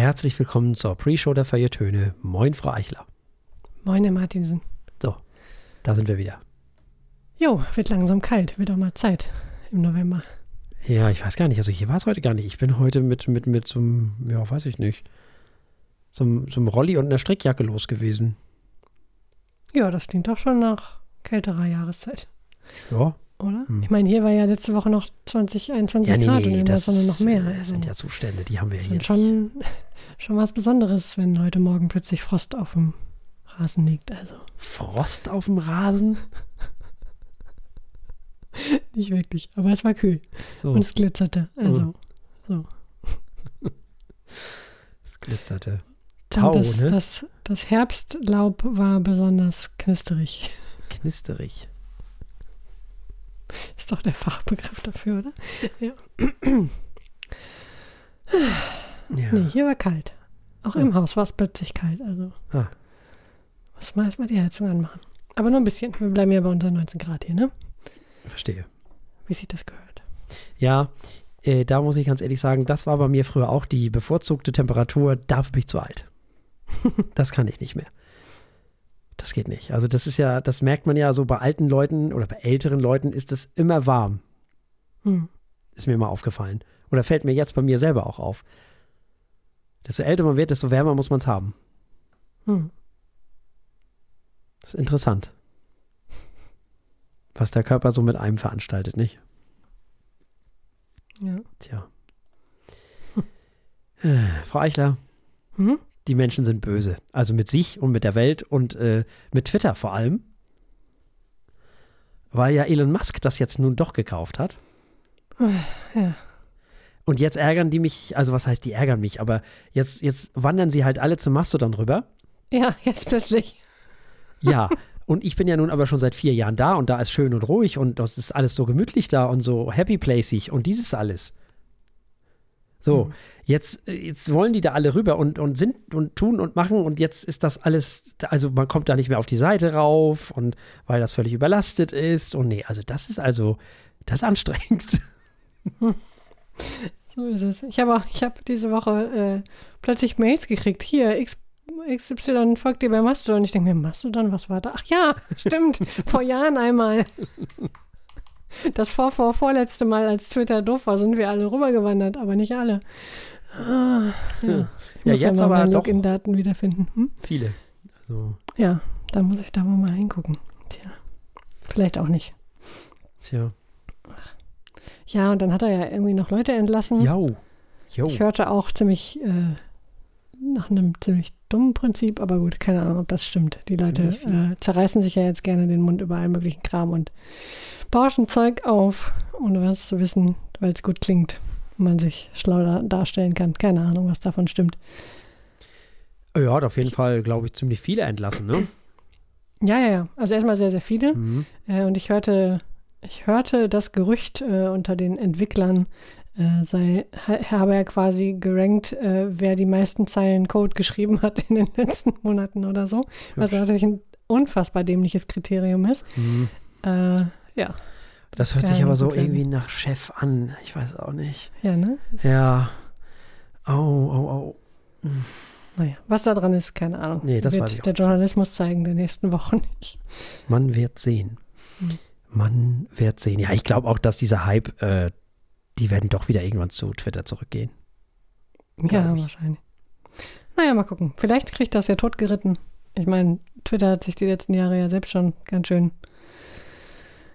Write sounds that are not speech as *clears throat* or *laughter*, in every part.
Herzlich willkommen zur Pre-Show der Feuilletöne. Moin, Frau Eichler. Moin, Herr Martinsen. So, da sind wir wieder. Jo, wird langsam kalt. Wird auch mal Zeit im November. Ja, ich weiß gar nicht. Also hier war es heute gar nicht. Ich bin heute mit, mit, mit so einem, ja, weiß ich nicht, so einem, so einem Rolli und einer Strickjacke los gewesen. Ja, das klingt doch schon nach kälterer Jahreszeit, Ja. Oder? Hm. Ich meine, hier war ja letzte Woche noch 20, 21 Ja, nee, Grad und nee, in der das, Sonne noch mehr. Also sind ja Zustände, die haben wir hier schon, *laughs* schon, was Besonderes, wenn heute Morgen plötzlich Frost auf dem Rasen liegt. Also Frost auf dem Rasen? *laughs* nicht wirklich, aber es war kühl So, und es glitzerte. Also so. *laughs* es glitzerte. Tau, und das, ne? das, das Herbstlaub war besonders knisterig. Knisterig. Ist doch der Fachbegriff dafür, oder? Ja. Nee, hier war kalt. Auch Ja. im Haus war es plötzlich kalt. Also Ah. muss man erstmal die Heizung anmachen. Aber nur ein bisschen. Wir bleiben ja bei unseren 19 Grad hier, ne? Verstehe. Wie sich das gehört. Ja, äh, da muss ich ganz ehrlich sagen, das war bei mir früher auch die bevorzugte Temperatur. Dafür bin ich zu alt. *laughs* das kann ich nicht mehr. Das geht nicht. Also das ist ja, das merkt man ja so bei alten Leuten oder bei älteren Leuten ist es immer warm. Hm. Ist mir mal aufgefallen. Oder fällt mir jetzt bei mir selber auch auf. Desto älter man wird, desto wärmer muss man es haben. Hm. Das ist interessant. Was der Körper so mit einem veranstaltet, nicht? Ja. Tja. Äh, Frau Eichler, Hm? Die Menschen sind böse. Also mit sich und mit der Welt und äh, mit Twitter vor allem. Weil ja Elon Musk das jetzt nun doch gekauft hat. Ja. Und jetzt ärgern die mich, also was heißt, die ärgern mich, aber jetzt, jetzt wandern sie halt alle zum Mastodon rüber. Ja, jetzt plötzlich. Ja, und ich bin ja nun aber schon seit vier Jahren da und da ist schön und ruhig und das ist alles so gemütlich da und so happy placig und dieses alles. So, Mhm. jetzt, jetzt wollen die da alle rüber und, und sind und tun und machen und jetzt ist das alles, also man kommt da nicht mehr auf die Seite rauf und weil das völlig überlastet ist und nee, also das ist also, das ist anstrengend. *laughs* So ist es. Ich habe ich habe diese Woche äh, plötzlich Mails gekriegt. Hier, X, XY folgt dir bei Mastodon. Ich denke mir, Mastodon, was war da? Ach ja, stimmt. *laughs* vor Jahren einmal. Das vor, vor, vorletzte Mal, als Twitter doof war, sind wir alle rübergewandert, aber nicht alle. Ah, ja. Ich Ja, muss jetzt mal aber doch- Login-Daten wiederfinden. Hm? Viele. Also, Ja, da muss ich da wohl mal hingucken. Tja, vielleicht auch nicht. tja. Ja, und dann hat er ja irgendwie noch Leute entlassen. Jau. Jo. Ich hörte auch ziemlich äh, nach einem ziemlich dummen Prinzip, aber gut, keine Ahnung, ob das stimmt. Die Leute äh, zerreißen sich ja jetzt gerne den Mund über allen möglichen Kram und bauschen Zeug auf, ohne was zu wissen, weil es gut klingt und man sich schlau da, darstellen kann. Keine Ahnung, was davon stimmt. Ja, hat auf jeden Fall, glaube ich, ziemlich viele entlassen, ne? Ja, ja, ja. Also erstmal sehr, sehr viele. Mhm. Äh, und ich hörte, ich hörte das Gerücht äh, unter den Entwicklern, äh, sei, ha, habe er quasi gerankt, äh, wer die meisten Zeilen Code geschrieben hat in den letzten Monaten oder so. Was Hübsch. natürlich ein unfassbar dämliches Kriterium ist. Mhm. Äh, ja, Das hört sich aber so werden. irgendwie nach Chef an. Ich weiß auch nicht. ja, ne? Ja. Au, au, au. Naja, was da dran ist, keine Ahnung. Nee, das Wird weiß ich der Journalismus zeigen der nächsten Wochen nicht. Man wird sehen. Mhm. Man wird sehen. Ja, ich glaube auch, dass dieser Hype, äh, die werden doch wieder irgendwann zu Twitter zurückgehen. Ja, wahrscheinlich. Naja, mal gucken. Vielleicht kriegt das ja totgeritten. Ich meine, Twitter hat sich die letzten Jahre ja selbst schon ganz schön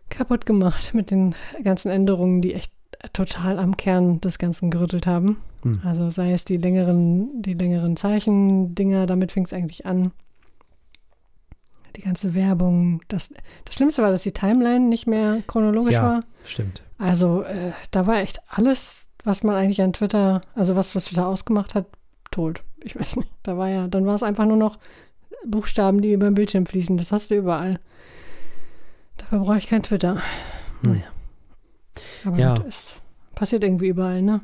kaputt gemacht mit den ganzen Änderungen, die echt total am Kern des Ganzen gerüttelt haben. Hm. Also sei es die längeren, die längeren Zeichendinger, damit fing es eigentlich an. Die ganze Werbung. Das, das Schlimmste war, dass die Timeline nicht mehr chronologisch Ja. war. Stimmt. Also äh, da war echt alles, was man eigentlich an Twitter, also was, was Twitter ausgemacht hat, tot. Ich weiß nicht. Da war ja, dann war es einfach nur noch Buchstaben, die über den Bildschirm fließen. Das hast du überall. Dafür brauche ich kein Twitter. Hm. Naja. Aber Ja. gut, es passiert irgendwie überall, ne?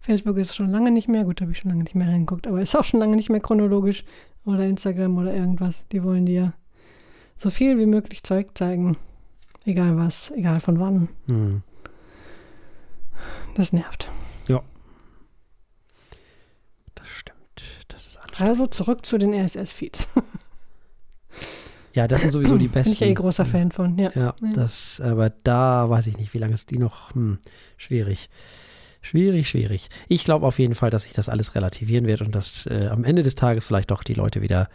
Facebook ist schon lange nicht mehr, gut, habe ich schon lange nicht mehr reingeguckt, aber *laughs* ist auch schon lange nicht mehr chronologisch. Oder Instagram oder irgendwas. Die wollen dir so viel wie möglich Zeug zeigen. Egal was, egal von wann. Hm. Das nervt. Das stimmt. Also zurück zu den RSS-Feeds. Ja, das sind sowieso die besten. Bin ich eh großer Fan von, ja. Ja, das, aber da weiß ich nicht, wie lange ist die noch? Hm, schwierig. Schwierig, schwierig. Ich glaube auf jeden Fall, dass sich das alles relativieren wird und dass äh, am Ende des Tages vielleicht doch die Leute wieder,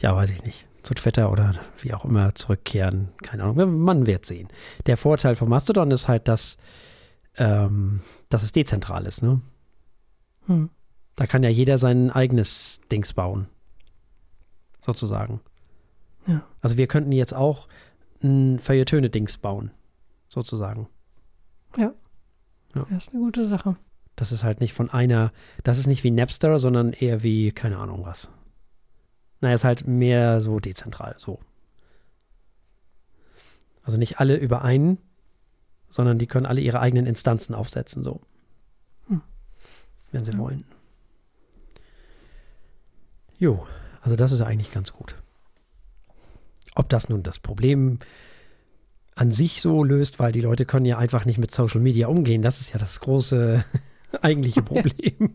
ja, weiß ich nicht, zu Twitter oder wie auch immer zurückkehren. Keine Ahnung, man wird sehen. Der Vorteil von Mastodon ist halt, dass, ähm, dass es dezentral ist, ne? Hm. Da kann ja jeder sein eigenes Dings bauen. Sozusagen. Ja. Also wir könnten jetzt auch ein Feuilletöne-Dings bauen. Sozusagen. Ja. Ja. Das ist eine gute Sache. Das ist halt nicht von einer, das ist nicht wie Napster, sondern eher wie, keine Ahnung was. Naja, ist halt mehr so dezentral, so. Also nicht alle über einen, sondern die können alle ihre eigenen Instanzen aufsetzen, so. Hm. Wenn sie Ja. wollen. Jo, also das ist ja eigentlich ganz gut. Ob das nun das Problem an sich so löst, weil die Leute können ja einfach nicht mit Social Media umgehen, das ist ja das große *laughs* eigentliche *laughs* Problem.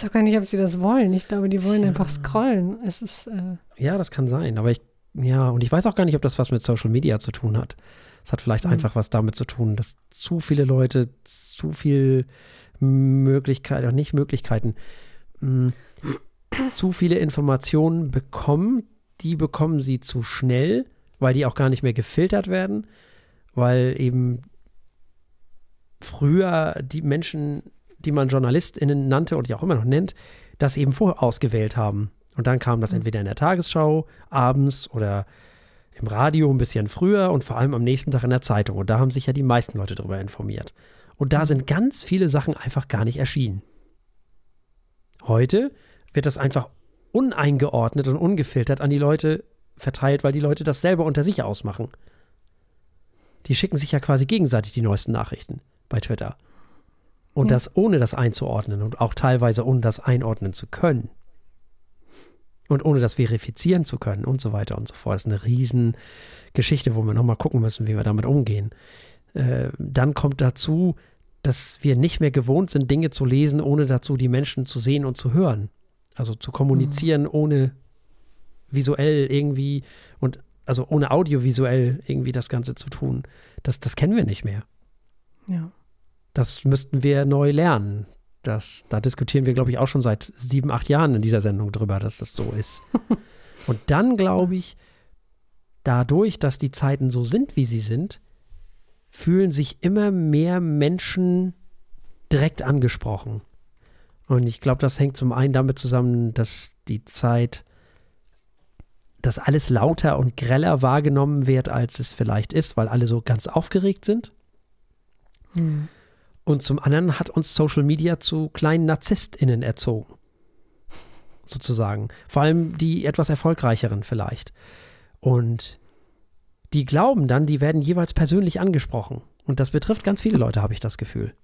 Ich weiß auch gar nicht, ob sie das wollen. Ich glaube, die wollen einfach scrollen. Es ist, äh, Ja, das kann sein, aber ich, ja, und ich weiß auch gar nicht, ob das was mit Social Media zu tun hat. Es hat vielleicht Mhm. einfach was damit zu tun, dass zu viele Leute zu viel Möglichkeiten, auch nicht Möglichkeiten, mh, zu viele Informationen bekommen, die bekommen sie zu schnell, weil die auch gar nicht mehr gefiltert werden, weil eben früher die Menschen, die man JournalistInnen nannte und die auch immer noch nennt, das eben vorausgewählt haben. Und dann kam das Mhm. entweder in der Tagesschau, abends oder im Radio ein bisschen früher und vor allem am nächsten Tag in der Zeitung. Und da haben sich ja die meisten Leute darüber informiert. Und da Mhm. sind ganz viele Sachen einfach gar nicht erschienen. Heute wird das einfach uneingeordnet und ungefiltert an die Leute verteilt, weil die Leute das selber unter sich ausmachen. Die schicken sich ja quasi gegenseitig die neuesten Nachrichten bei Twitter. Und Ja. das ohne das einzuordnen und auch teilweise ohne das einordnen zu können. Und ohne das verifizieren zu können und so weiter und so fort. Das ist eine Riesengeschichte, wo wir nochmal gucken müssen, wie wir damit umgehen. Äh, dann kommt dazu, dass wir nicht mehr gewohnt sind, Dinge zu lesen, ohne dazu die Menschen zu sehen und zu hören. Also zu kommunizieren, ohne visuell irgendwie und also ohne audiovisuell irgendwie das Ganze zu tun. Das, das kennen wir nicht mehr. ja. Das müssten wir neu lernen. Das, da diskutieren wir, glaube ich, auch schon seit sieben, acht Jahren in dieser Sendung drüber, dass das so ist. *laughs* Und dann glaube ich, dadurch, dass die Zeiten so sind, wie sie sind, fühlen sich immer mehr Menschen direkt angesprochen. Und ich glaube, das hängt zum einen damit zusammen, dass die Zeit, dass alles lauter und greller wahrgenommen wird, als es vielleicht ist, weil alle so ganz aufgeregt sind. Hm. Und zum anderen hat uns Social Media zu kleinen NarzisstInnen erzogen. Sozusagen. Vor allem die etwas erfolgreicheren vielleicht. Und die glauben dann, die werden jeweils persönlich angesprochen. Und das betrifft ganz viele Leute, habe ich das Gefühl.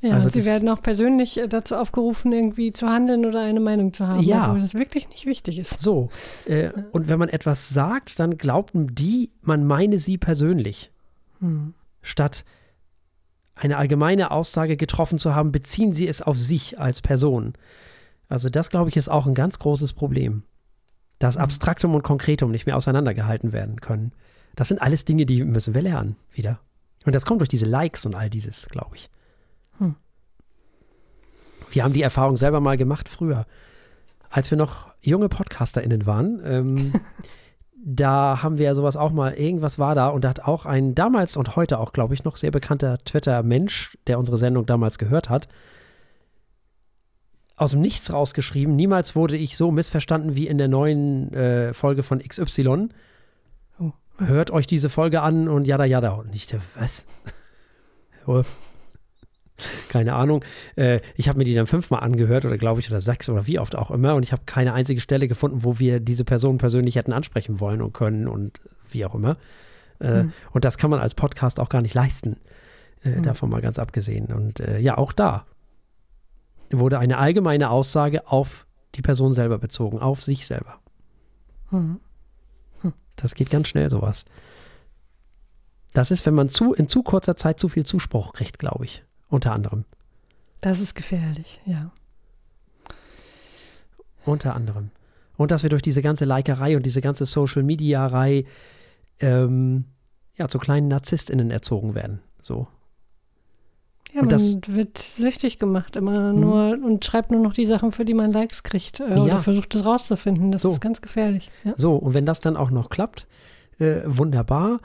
Ja, Also sie werden auch persönlich äh, dazu aufgerufen, irgendwie zu handeln oder eine Meinung zu haben, Ja. obwohl das wirklich nicht wichtig ist. So. Äh, und wenn man etwas sagt, dann glaubten die, man meine sie persönlich. Hm. Statt eine allgemeine Aussage getroffen zu haben, beziehen sie es auf sich als Person. Also das, glaube ich, ist auch ein ganz großes Problem. Dass Mhm. Abstraktum und Konkretum nicht mehr auseinandergehalten werden können. Das sind alles Dinge, die müssen wir lernen wieder. Und das kommt durch diese Likes und all dieses, glaube ich. Hm. Wir haben die Erfahrung selber mal gemacht früher. Als wir noch junge PodcasterInnen waren, ähm, *laughs* da haben wir ja sowas auch mal, irgendwas war da und da hat auch ein damals und heute auch, glaube ich, noch sehr bekannter Twitter-Mensch, der unsere Sendung damals gehört hat, aus dem Nichts rausgeschrieben, niemals wurde ich so missverstanden wie in der neuen äh, Folge von XY. Oh. Hört euch diese Folge an und jada jada. Und ich, was? *laughs* Keine Ahnung. Äh, ich habe mir die dann fünfmal angehört oder glaube ich oder sechs oder wie oft auch immer und ich habe keine einzige Stelle gefunden, wo wir diese Person persönlich hätten ansprechen wollen und können und wie auch immer. Äh, Hm. Und das kann man als Podcast auch gar nicht leisten. Äh, Hm. Davon mal ganz abgesehen. Und äh, ja, auch da wurde eine allgemeine Aussage auf die Person selber bezogen, auf sich selber. Hm. Das geht ganz schnell, sowas. Das ist, wenn man zu, in zu kurzer Zeit zu viel Zuspruch kriegt, glaube ich. Unter anderem. Das ist gefährlich, ja. Unter anderem. Und dass wir durch diese ganze Likerei und diese ganze Social-Media-Rei ähm, ja, zu kleinen NarzisstInnen erzogen werden. So. Ja, Und man wird süchtig gemacht immer Mhm. nur und schreibt nur noch die Sachen, für die man Likes kriegt. Äh, Ja. Oder versucht es rauszufinden. Das So. ist ganz gefährlich. Ja. So, und wenn das dann auch noch klappt, äh, wunderbar.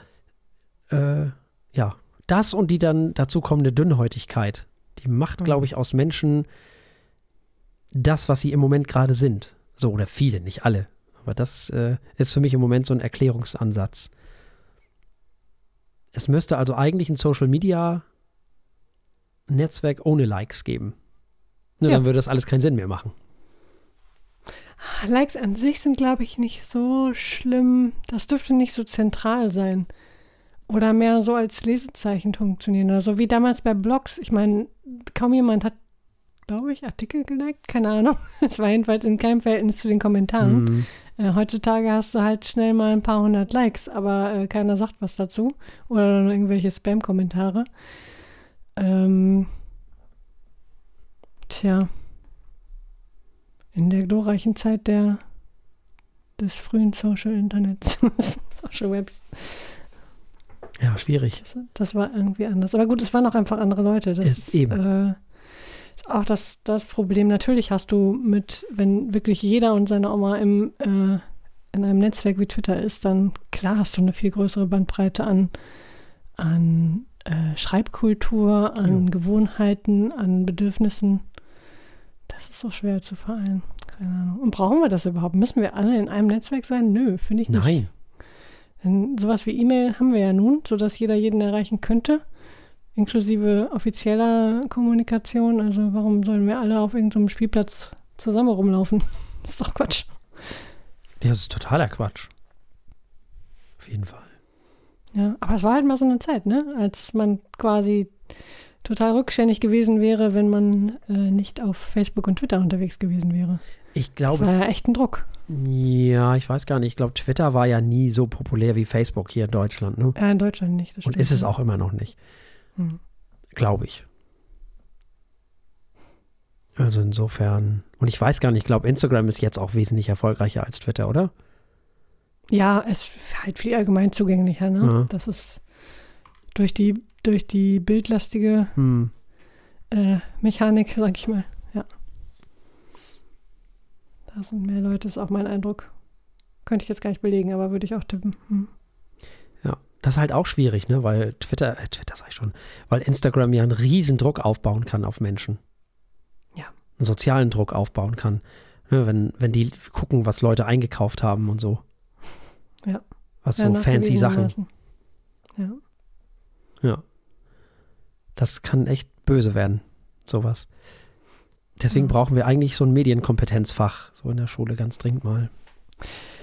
Äh, ja, das und die dann dazu kommende Dünnhäutigkeit, die macht, Mhm. glaube ich, aus Menschen das, was sie im Moment gerade sind. So, oder viele, nicht alle. Aber das äh, ist für mich im Moment so ein Erklärungsansatz. Es müsste also eigentlich ein Social Media Netzwerk ohne Likes geben. Nur Ja. dann würde das alles keinen Sinn mehr machen. Likes an sich sind, glaube ich, nicht so schlimm. Das dürfte nicht so zentral sein. Oder mehr so als Lesezeichen funktionieren. Oder so wie damals bei Blogs. Ich meine, kaum jemand hat, glaube ich, Artikel geliked. Keine Ahnung. *laughs* Es war jedenfalls in keinem Verhältnis zu den Kommentaren. Mhm. Äh, heutzutage hast du halt schnell mal ein paar hundert Likes, aber äh, keiner sagt was dazu. Oder irgendwelche Spam-Kommentare. Ähm, tja. In der glorreichen Zeit der des frühen Social Internets, *laughs* Social Webs. Ja, schwierig. Das, das war irgendwie anders. Aber gut, es waren auch einfach andere Leute. Das Ist ist, eben. Äh, ist auch das, das Problem. Natürlich hast du mit, wenn wirklich jeder und seine Oma im, äh, in einem Netzwerk wie Twitter ist, dann klar hast du eine viel größere Bandbreite an, an äh, Schreibkultur, an Ja. Gewohnheiten, an Bedürfnissen. Das ist so schwer zu vereinen. Keine Ahnung. Und brauchen wir das überhaupt? Müssen wir alle in einem Netzwerk sein? Nö, finde ich nicht. Nein. Denn sowas wie E-Mail haben wir ja nun, sodass jeder jeden erreichen könnte, inklusive offizieller Kommunikation. Also warum sollen wir alle auf irgendeinem Spielplatz zusammen rumlaufen? Das *laughs* ist doch Quatsch. Ja, das ist totaler Quatsch. Auf jeden Fall. Ja, aber es war halt mal so eine Zeit, ne? Als man quasi total rückständig gewesen wäre, wenn man äh, nicht auf Facebook und Twitter unterwegs gewesen wäre. Ich Das glaube, war ja echt ein Druck. ja, ich weiß gar nicht. Ich glaube, Twitter war ja nie so populär wie Facebook hier in Deutschland. Ne? Ja, in Deutschland nicht. Das Und ist es auch immer noch nicht. Hm. Glaube ich. Also insofern. Und ich weiß gar nicht, ich glaube, Instagram ist jetzt auch wesentlich erfolgreicher als Twitter, oder? Ja, es ist halt viel allgemein zugänglicher, ne? Ja. Das ist durch die, durch die bildlastige Hm. äh, Mechanik, sag ich mal. Da sind mehr Leute, ist auch mein Eindruck. Könnte ich jetzt gar nicht belegen, aber würde ich auch tippen. Hm. Ja, das ist halt auch schwierig, ne? Weil Twitter, äh, Twitter sag ich schon, weil Instagram ja einen riesen Druck aufbauen kann auf Menschen. Ja. Einen sozialen Druck aufbauen kann. Ne? Wenn, wenn die gucken, was Leute eingekauft haben und so. Ja. Was Ja, so fancy Sachen. nachgewiesenermaßen. Ja. Ja. Das kann echt böse werden, sowas. Deswegen Ja. brauchen wir eigentlich so ein Medienkompetenzfach, so in der Schule ganz dringend mal.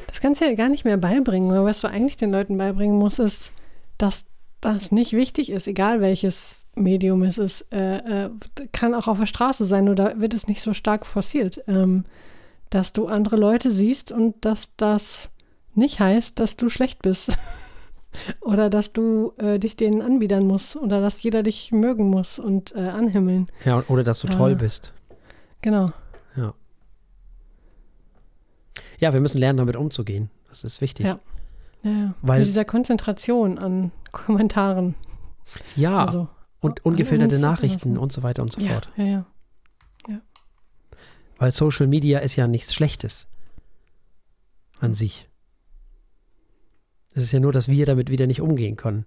Das kannst du ja gar nicht mehr beibringen. Was du eigentlich den Leuten beibringen musst, ist, dass das nicht wichtig ist, egal welches Medium es ist. Äh, äh, kann auch auf der Straße sein oder wird es nicht so stark forciert. Ähm, dass du andere Leute siehst und dass das nicht heißt, dass du schlecht bist. *laughs* oder dass du äh, dich denen anbiedern musst oder dass jeder dich mögen muss und äh, anhimmeln. Ja, oder dass du toll Ah. bist. Genau. Ja. Ja, wir müssen lernen, damit umzugehen. Das ist wichtig. Ja. Ja, ja. Weil- Mit dieser Konzentration an *laughs* Kommentaren. Ja, also, und ungefilterte Nachrichten und so weiter und so ja, fort. ja, ja. Weil Social Media ist ja nichts Schlechtes an sich. Es ist ja nur, dass wir damit wieder nicht umgehen können.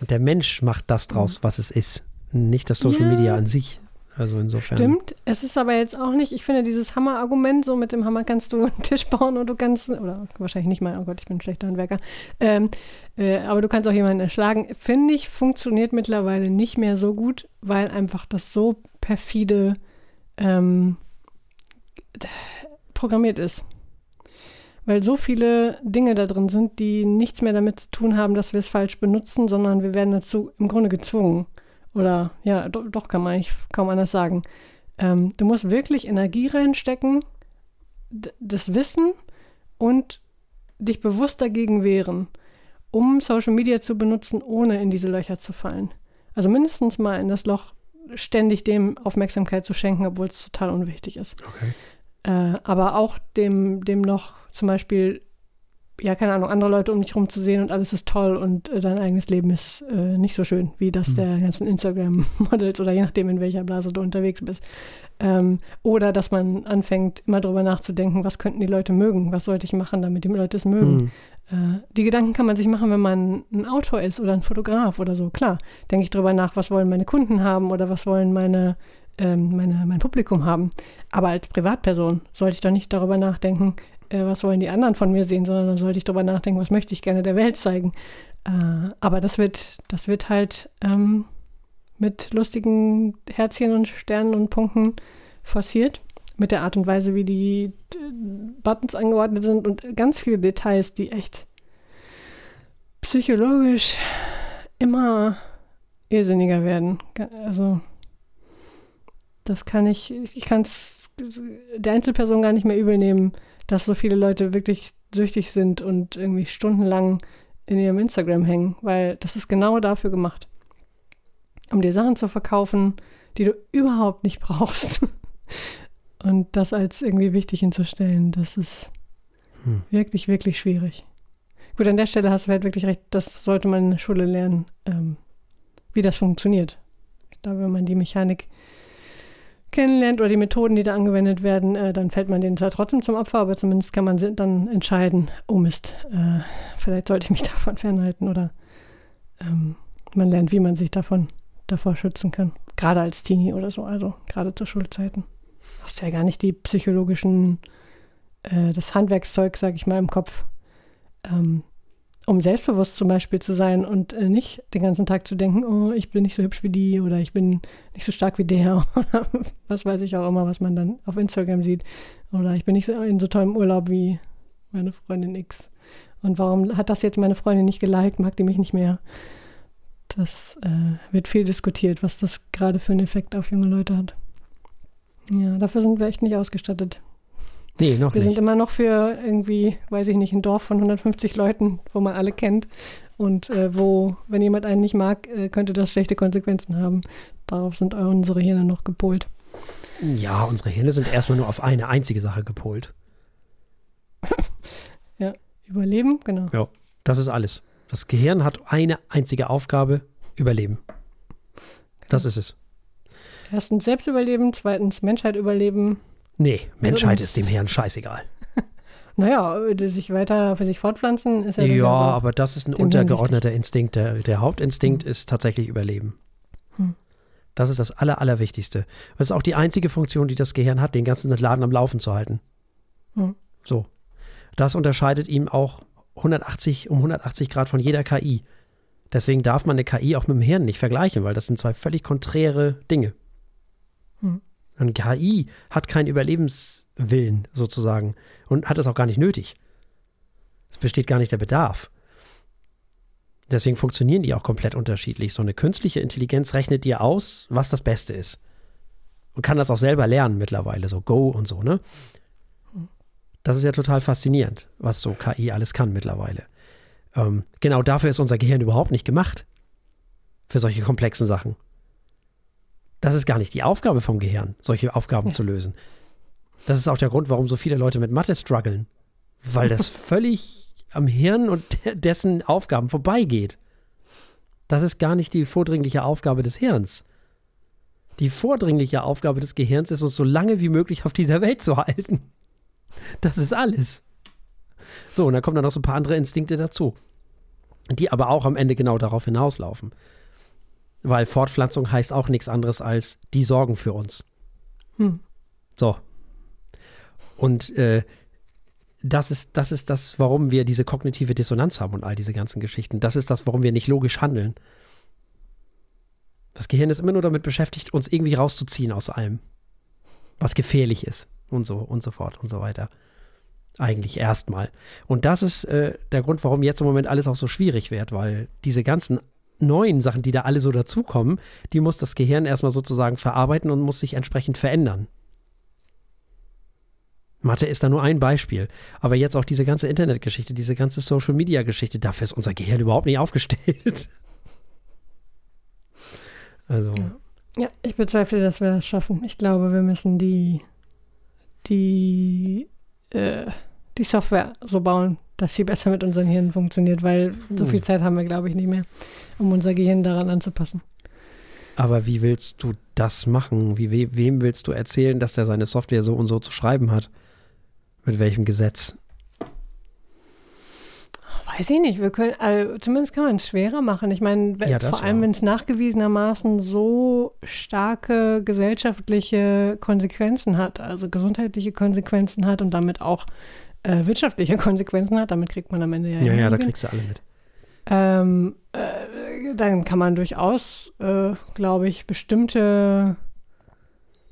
Und der Mensch macht das draus, was es ist. Nicht das Social. Ja. Media an sich. Also insofern. Stimmt. Es ist aber jetzt auch nicht, ich finde dieses Hammer-Argument, so mit dem Hammer kannst du *laughs* einen Tisch bauen und du kannst, oder wahrscheinlich nicht mal, oh Gott, ich bin ein schlechter Handwerker, ähm, äh, aber du kannst auch jemanden erschlagen, finde ich, funktioniert mittlerweile nicht mehr so gut, weil einfach das so perfide ähm, programmiert ist. Weil so viele Dinge da drin sind, die nichts mehr damit zu tun haben, dass wir es falsch benutzen, sondern wir werden dazu im Grunde gezwungen. Oder ja, do, doch kann man eigentlich kaum anders sagen. Ähm, du musst wirklich Energie reinstecken, das Wissen und dich bewusst dagegen wehren, um Social Media zu benutzen, ohne in diese Löcher zu fallen. Also mindestens mal in das Loch ständig dem Aufmerksamkeit zu schenken, obwohl es total unwichtig ist. Okay. Äh, aber auch dem, dem noch zum Beispiel, ja, keine Ahnung, andere Leute um dich rum zu sehen und alles ist toll und äh, dein eigenes Leben ist äh, nicht so schön, wie das mhm. der ganzen Instagram-Models oder je nachdem, in welcher Blase du unterwegs bist. Ähm, oder dass man anfängt, immer darüber nachzudenken, was könnten die Leute mögen, was sollte ich machen, damit die Leute es mögen. Mhm. Äh, die Gedanken kann man sich machen, wenn man ein Autor ist oder ein Fotograf oder so. Klar, denke ich darüber nach, was wollen meine Kunden haben oder was wollen meine, ähm, meine, mein Publikum haben. Aber als Privatperson sollte ich doch nicht darüber nachdenken, äh, was wollen die anderen von mir sehen, sondern dann sollte ich darüber nachdenken, was möchte ich gerne der Welt zeigen. Äh, aber das wird, das wird halt ähm, mit lustigen Herzchen und Sternen und Punkten forciert. Mit der Art und Weise, wie die Buttons angeordnet sind und ganz viele Details, die echt psychologisch immer irrsinniger werden. Also, das kann ich, ich kann es der Einzelperson gar nicht mehr übel nehmen, dass so viele Leute wirklich süchtig sind und irgendwie stundenlang in ihrem Instagram hängen, weil das ist genau dafür gemacht um dir Sachen zu verkaufen, die du überhaupt nicht *laughs* brauchst. Und das als irgendwie wichtig hinzustellen, das ist hm. wirklich, wirklich schwierig. Gut, an der Stelle hast du halt wirklich recht, das sollte man in der Schule lernen, ähm, wie das funktioniert. Da, wenn man die Mechanik kennenlernt oder die Methoden, die da angewendet werden, äh, dann fällt man denen zwar trotzdem zum Opfer, aber zumindest kann man dann entscheiden, oh Mist, äh, vielleicht sollte ich mich *laughs* davon fernhalten oder ähm, man lernt, wie man sich davon davor schützen kann. Gerade als Teenie oder so, also gerade zu Schulzeiten. Hast ja gar nicht die psychologischen, äh, das Handwerkszeug, sag ich mal, im Kopf, ähm, um selbstbewusst zum Beispiel zu sein und äh, nicht den ganzen Tag zu denken, oh, ich bin nicht so hübsch wie die oder ich bin nicht so stark wie der *laughs* oder was weiß ich auch immer, was man dann auf Instagram sieht. Oder ich bin nicht so in so tollem Urlaub wie meine Freundin X. Und warum hat das jetzt meine Freundin nicht geliked? Mag die mich nicht mehr? Das äh, wird viel diskutiert, was das gerade für einen Effekt auf junge Leute hat. Ja, dafür sind wir echt nicht ausgestattet. Nee, noch wir nicht. Wir sind immer noch für irgendwie, weiß ich nicht, ein Dorf von 150 Leuten, wo man alle kennt. Und äh, wo, wenn jemand einen nicht mag, äh, könnte das schlechte Konsequenzen haben. Darauf sind unsere Hirne noch gepolt. Ja, unsere Hirne sind erstmal nur auf eine einzige Sache gepolt. *laughs* ja, Überleben, genau. Ja, das ist alles. Das Gehirn hat eine einzige Aufgabe, überleben. Das ist es. Erstens Selbstüberleben, zweitens Menschheit überleben. Nee, Menschheit ist dem Hirn scheißegal. *laughs* naja, sich weiter für sich fortpflanzen ist ja. Ja, aber das ist ein untergeordneter Instinkt. Der, der Hauptinstinkt hm. ist tatsächlich Überleben. Hm. Das ist das Aller, Allerwichtigste. Das ist auch die einzige Funktion, die das Gehirn hat, den ganzen Laden am Laufen zu halten. Hm. So. Das unterscheidet ihm auch 180 um 180 Grad von jeder KI. Deswegen darf man eine KI auch mit dem Hirn nicht vergleichen, weil das sind zwei völlig konträre Dinge. Eine KI hat keinen Überlebenswillen sozusagen und hat es auch gar nicht nötig. Es besteht gar nicht der Bedarf. Deswegen funktionieren die auch komplett unterschiedlich. So eine künstliche Intelligenz rechnet dir aus, was das Beste ist. Und kann das auch selber lernen mittlerweile, so Go und so, ne? Das ist ja total faszinierend, was so KI alles kann mittlerweile. Ähm, genau dafür ist unser Gehirn überhaupt nicht gemacht. Für solche komplexen Sachen. Das ist gar nicht die Aufgabe vom Gehirn, solche Aufgaben ja. zu lösen. Das ist auch der Grund, warum so viele Leute mit Mathe strugglen. Weil das *laughs* völlig am Hirn und dessen Aufgaben vorbeigeht. Das ist gar nicht die vordringliche Aufgabe des Hirns. Die vordringliche Aufgabe des Gehirns ist, uns so lange wie möglich auf dieser Welt zu halten. Das ist alles. So, und dann kommen dann noch so ein paar andere Instinkte dazu, die aber auch am Ende genau darauf hinauslaufen. Weil Fortpflanzung heißt auch nichts anderes als die sorgen für uns. Hm. So. Und äh, das ist, das ist das, warum wir diese kognitive Dissonanz haben und all diese ganzen Geschichten. Das ist das, warum wir nicht logisch handeln. Das Gehirn ist immer nur damit beschäftigt, uns irgendwie rauszuziehen aus allem, was gefährlich ist und so und so fort und so weiter. Eigentlich erstmal. Und das ist äh, der Grund, warum jetzt im Moment alles auch so schwierig wird, weil diese ganzen neuen Sachen, die da alle so dazukommen, die muss das Gehirn erstmal sozusagen verarbeiten und muss sich entsprechend verändern. Mathe ist da nur ein Beispiel. Aber jetzt auch diese ganze Internetgeschichte, diese ganze Social-Media-Geschichte, dafür ist unser Gehirn überhaupt nicht aufgestellt. *laughs* also. Ja. ich bezweifle, dass wir das schaffen. Ich glaube, wir müssen die die, äh, die Software so bauen, dass sie besser mit unseren Hirnen funktioniert, weil so viel Hm. Zeit haben wir, glaube ich, nicht mehr, um unser Gehirn daran anzupassen. Aber wie willst du das machen? Wie, we, wem willst du erzählen, dass er seine Software so und so zu schreiben hat? Mit welchem Gesetz? Weiß ich nicht. Wir können, also zumindest kann man es schwerer machen. Ich meine, Ja, das vor allem, wenn es nachgewiesenermaßen so starke gesellschaftliche Konsequenzen hat, also gesundheitliche Konsequenzen hat und damit auch äh, wirtschaftliche *laughs* Konsequenzen hat, damit kriegt man am Ende ja. Ja, ja, da kriegst du alle mit. ähm, äh, dann kann man durchaus, äh, glaube ich, bestimmte,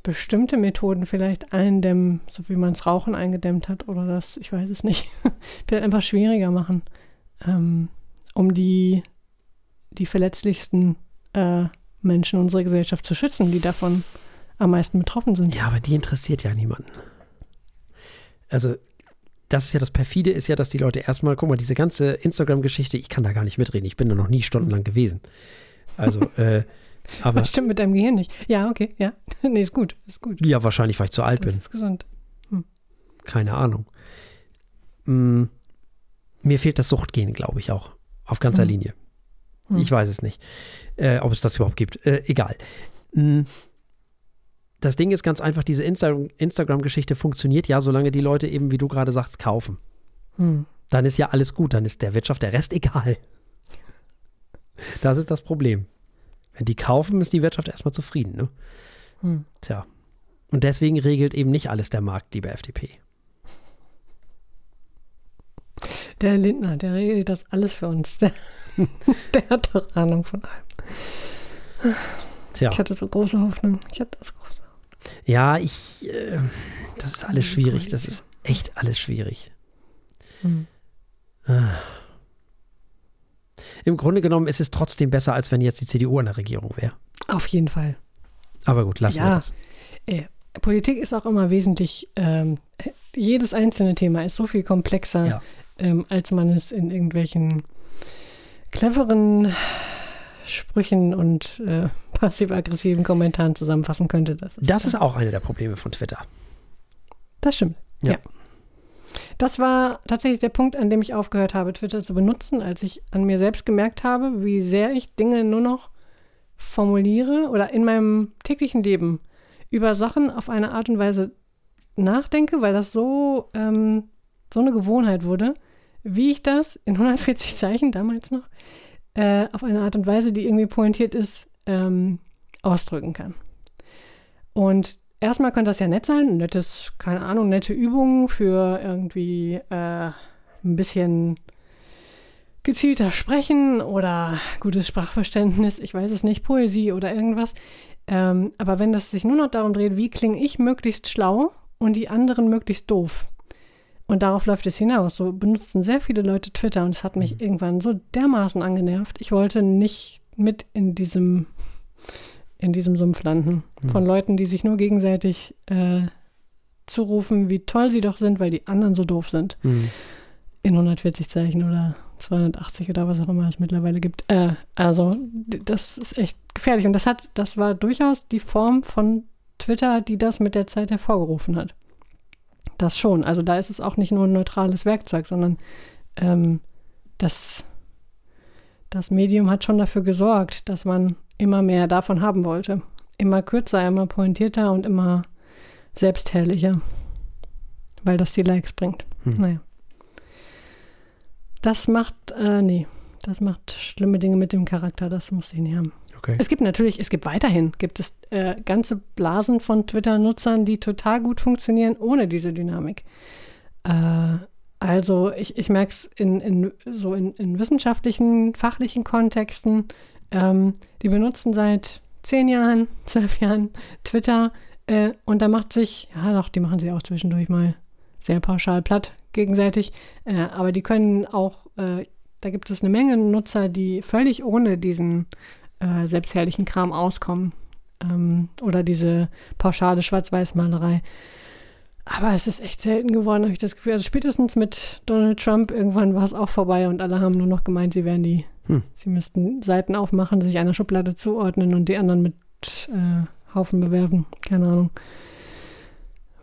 bestimmte Methoden vielleicht eindämmen, so wie man das Rauchen eingedämmt hat oder das, ich weiß es nicht, *laughs* vielleicht einfach schwieriger machen, ähm, um die, die verletzlichsten äh, Menschen unserer Gesellschaft zu schützen, die davon am meisten betroffen sind. Ja, aber die interessiert ja niemanden. Also, das ist ja das perfide, ist ja, dass die Leute erstmal, guck mal, diese ganze Instagram-Geschichte, ich kann da gar nicht mitreden, ich bin da noch nie stundenlang gewesen. Also, *laughs* äh, aber Was stimmt mit deinem Gehirn nicht? Ja, okay, ja. *laughs* nee, ist gut, ist gut. ja, wahrscheinlich, weil ich zu alt Das bin. ist gesund. Keine Ahnung. Mm, mir fehlt das Suchtgehen, glaube ich auch. Auf ganzer Hm. Linie. Hm. Ich weiß es nicht, äh, ob es das überhaupt gibt. Äh, egal. Das Ding ist ganz einfach, diese Insta Instagram-Geschichte funktioniert ja, solange die Leute eben, wie du gerade sagst, kaufen. Hm. Dann ist ja alles gut, dann ist der Wirtschaft der Rest *laughs* egal. Das ist das Problem. Wenn die kaufen, ist die Wirtschaft erstmal zufrieden. Ne? Hm. Tja. Und deswegen regelt eben nicht alles der Markt, liebe FDP. Der Lindner, der regelt das alles für uns. Der, *laughs* der hat doch Ahnung von allem. Tja. Ich hatte so große Hoffnung. Ich hatte das große. Ja, ich. Äh, das ist alles schwierig. Das ist echt alles schwierig. Hm. Ah. Im Grunde genommen ist es trotzdem besser, als wenn jetzt die CDU an der Regierung wäre. Auf jeden Fall. Aber gut, lassen wir Ja. das. Politik ist auch immer wesentlich, ähm, jedes einzelne Thema ist so viel komplexer, Ja. ähm, als man es in irgendwelchen cleveren Sprüchen und äh, *laughs* passiv-aggressiven Kommentaren zusammenfassen könnte. Das ist, Das ist auch eine der Probleme von Twitter. Das stimmt. Ja. Ja. Das war tatsächlich der Punkt, an dem ich aufgehört habe, Twitter zu benutzen, als ich an mir selbst gemerkt habe, wie sehr ich Dinge nur noch formuliere oder in meinem täglichen Leben über Sachen auf eine Art und Weise nachdenke, weil das so, ähm, so eine Gewohnheit wurde, wie ich das in 140 Zeichen damals noch äh, auf eine Art und Weise, die irgendwie pointiert ist, ähm, ausdrücken kann. Und erstmal könnte das ja nett sein, ein nettes, keine Ahnung, nette Übungen für irgendwie äh, ein bisschen gezielter Sprechen oder gutes Sprachverständnis, ich weiß es nicht, Poesie oder irgendwas. Ähm, aber wenn das sich nur noch darum dreht, wie klinge ich möglichst schlau und die anderen möglichst doof. Und darauf läuft es hinaus. So benutzen sehr viele Leute Twitter und es hat mich irgendwann so dermaßen angenervt. Ich wollte nicht mit in diesem, in diesem Sumpf landen. Von Leuten, die sich nur gegenseitig äh, zurufen, wie toll sie doch sind, weil die anderen so doof sind. Hm. In 140 Zeichen oder 280 oder was auch immer es mittlerweile gibt. Äh, also, das ist echt gefährlich. Und das hat, das war durchaus die Form von Twitter, die das mit der Zeit hervorgerufen hat. Das schon. Also da ist es auch nicht nur ein neutrales Werkzeug, sondern ähm, das, das Medium hat schon dafür gesorgt, dass man immer mehr davon haben wollte. Immer kürzer, immer pointierter und immer selbstherrlicher. Weil das die Likes bringt. Hm. Naja. Das macht, äh, nee, das macht schlimme Dinge mit dem Charakter, das muss ich nicht haben. Okay. Es gibt natürlich, es gibt weiterhin, gibt es äh, ganze Blasen von Twitter-Nutzern, die total gut funktionieren ohne diese Dynamik. Äh, also ich, ich merke es in, in, so in, in wissenschaftlichen, fachlichen Kontexten. Ähm, die benutzen seit zehn Jahren, *laughs* zwölf Jahren Twitter äh, und da macht sich, ja doch, die machen sie auch zwischendurch mal sehr pauschal platt gegenseitig, äh, aber die können auch, äh, da gibt es eine Menge Nutzer, die völlig ohne diesen äh, selbstherrlichen Kram auskommen ähm, oder diese pauschale Schwarz-Weiß-Malerei. Aber es ist echt selten geworden, habe ich das Gefühl. Also spätestens mit Donald Trump irgendwann war es auch vorbei und alle haben nur noch gemeint, sie wären die, Hm. sie müssten Seiten aufmachen, sich einer Schublade zuordnen und die anderen mit äh, Haufen bewerben. Keine Ahnung.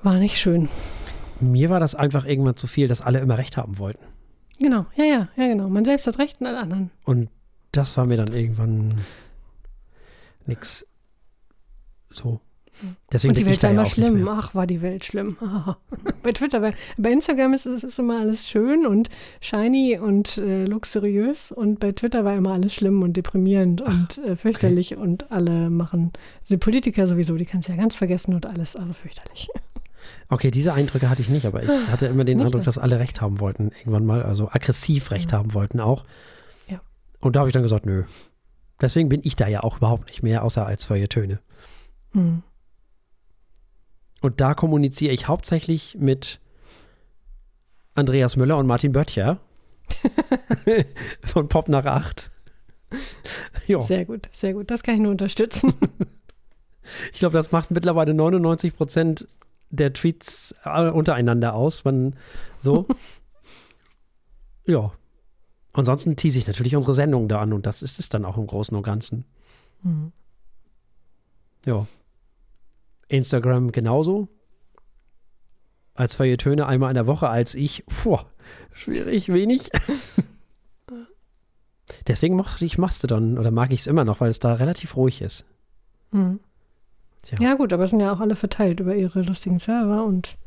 War nicht schön. Mir war das einfach irgendwann zu viel, dass alle immer recht haben wollten. Genau, ja, ja, ja, genau. Man selbst hat recht und alle anderen. Und das war mir dann irgendwann nix. So. Deswegen und die Welt war immer schlimm. Ach, war die Welt schlimm. *laughs* bei Twitter, bei, bei Instagram ist es immer alles schön und shiny und äh, luxuriös. Und bei Twitter war immer alles schlimm und deprimierend und äh, fürchterlich. Und alle machen, die Politiker sowieso, die kannst du ja ganz vergessen und alles, also fürchterlich. *laughs* Okay, diese Eindrücke hatte ich nicht, aber ich hatte immer den Nicht Eindruck, dass alle recht haben wollten, irgendwann mal, also aggressiv recht haben wollten auch. Ja. Und da habe ich dann gesagt, nö. Deswegen bin ich da ja auch überhaupt nicht mehr, außer als Feuilletöne. Hm. Und da kommuniziere ich hauptsächlich mit Andreas Müller und Martin Böttcher *laughs* von Pop nach 8. ja, Sehr gut, sehr gut. Das kann ich nur unterstützen. *laughs* ich glaube, das macht mittlerweile 99 Prozent der Tweets äh, untereinander aus. Man so. *laughs* ja. Ansonsten tease ich natürlich unsere Sendung da an und das ist es dann auch im Großen und Ganzen. Hm. Ja. Instagram genauso. Als Feuilletöne einmal in der Woche, als ich. Puh, schwierig, wenig. *laughs* Deswegen mochte ich Mastodon oder mag ich es immer noch, weil es da relativ ruhig ist. Hm. Tja. Ja, gut, aber es sind ja auch alle verteilt über ihre lustigen Server und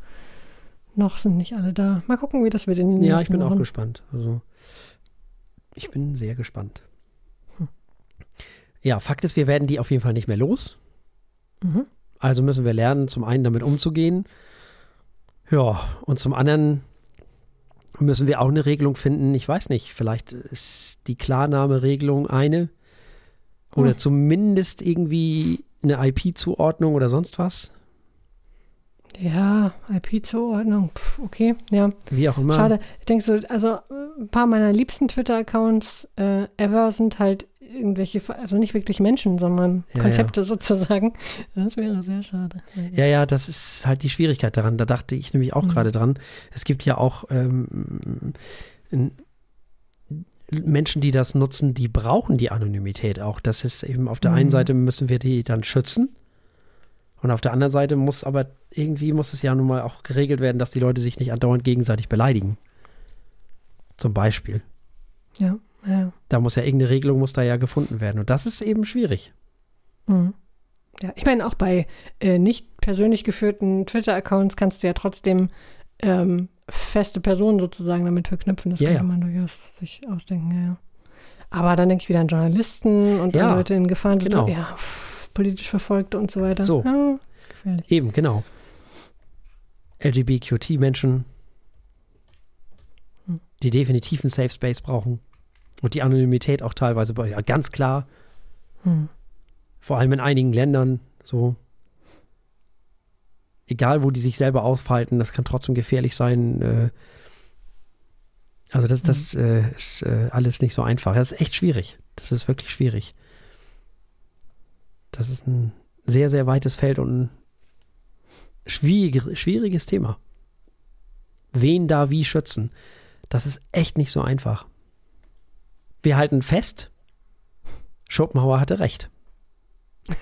noch sind nicht alle da. Mal gucken, wie das wird in den Ja, nächsten ich bin auch Wochen. gespannt. Also, ich bin sehr gespannt. Hm. Ja, Fakt ist, wir werden die auf jeden Fall nicht mehr los. Mhm. Also müssen wir lernen, zum einen damit umzugehen. Ja, und zum anderen müssen wir auch eine Regelung finden. Ich weiß nicht, vielleicht ist die Klarnahmeregelung eine. Oder Hm. zumindest irgendwie eine IP-Zuordnung oder sonst was. Ja, IP-Zuordnung, okay, ja. Wie auch immer. Schade. Ich denke so, also ein paar meiner liebsten Twitter-Accounts äh, ever sind halt irgendwelche, also nicht wirklich Menschen, sondern Ja, Konzepte sozusagen. Das wäre sehr schade. Ja, ja, das ist halt die Schwierigkeit daran. Da dachte ich nämlich auch Mhm. gerade dran. Es gibt ja auch ähm, n- Menschen, die das nutzen, die brauchen die Anonymität auch. Das ist eben auf der einen Mhm. Seite müssen wir die dann schützen. Und auf der anderen Seite muss aber irgendwie muss es ja nun mal auch geregelt werden, dass die Leute sich nicht andauernd gegenseitig beleidigen. Zum Beispiel. Ja, ja. Da muss ja irgendeine Regelung muss da ja gefunden werden. Und das ist eben schwierig. Mhm. Ja, ich meine, auch bei äh, nicht persönlich geführten Twitter-Accounts kannst du ja trotzdem ähm, feste Personen sozusagen damit verknüpfen. Das Ja, kann ja. man durchaus sich ausdenken, ja, ja. Aber dann denke ich wieder an Journalisten und Ja, an Leute in Gefahren, genau. ja, pff, politisch Verfolgte und so weiter. So. Ja, gefährlich. Eben, genau. LGBTQT-Menschen, Hm. die definitiv einen Safe Space brauchen. Und die Anonymität auch teilweise, ja, ganz klar, Hm. vor allem in einigen Ländern, so. Egal, wo die sich selber aufhalten, das kann trotzdem gefährlich sein. Äh, also, das, das äh, ist äh, alles nicht so einfach. Das ist echt schwierig. Das ist wirklich schwierig. Das ist ein sehr, sehr weites Feld und ein schwierig, schwieriges Thema. Wen da wie schützen, das ist echt nicht so einfach. Wir halten fest, Schopenhauer hatte recht. *laughs*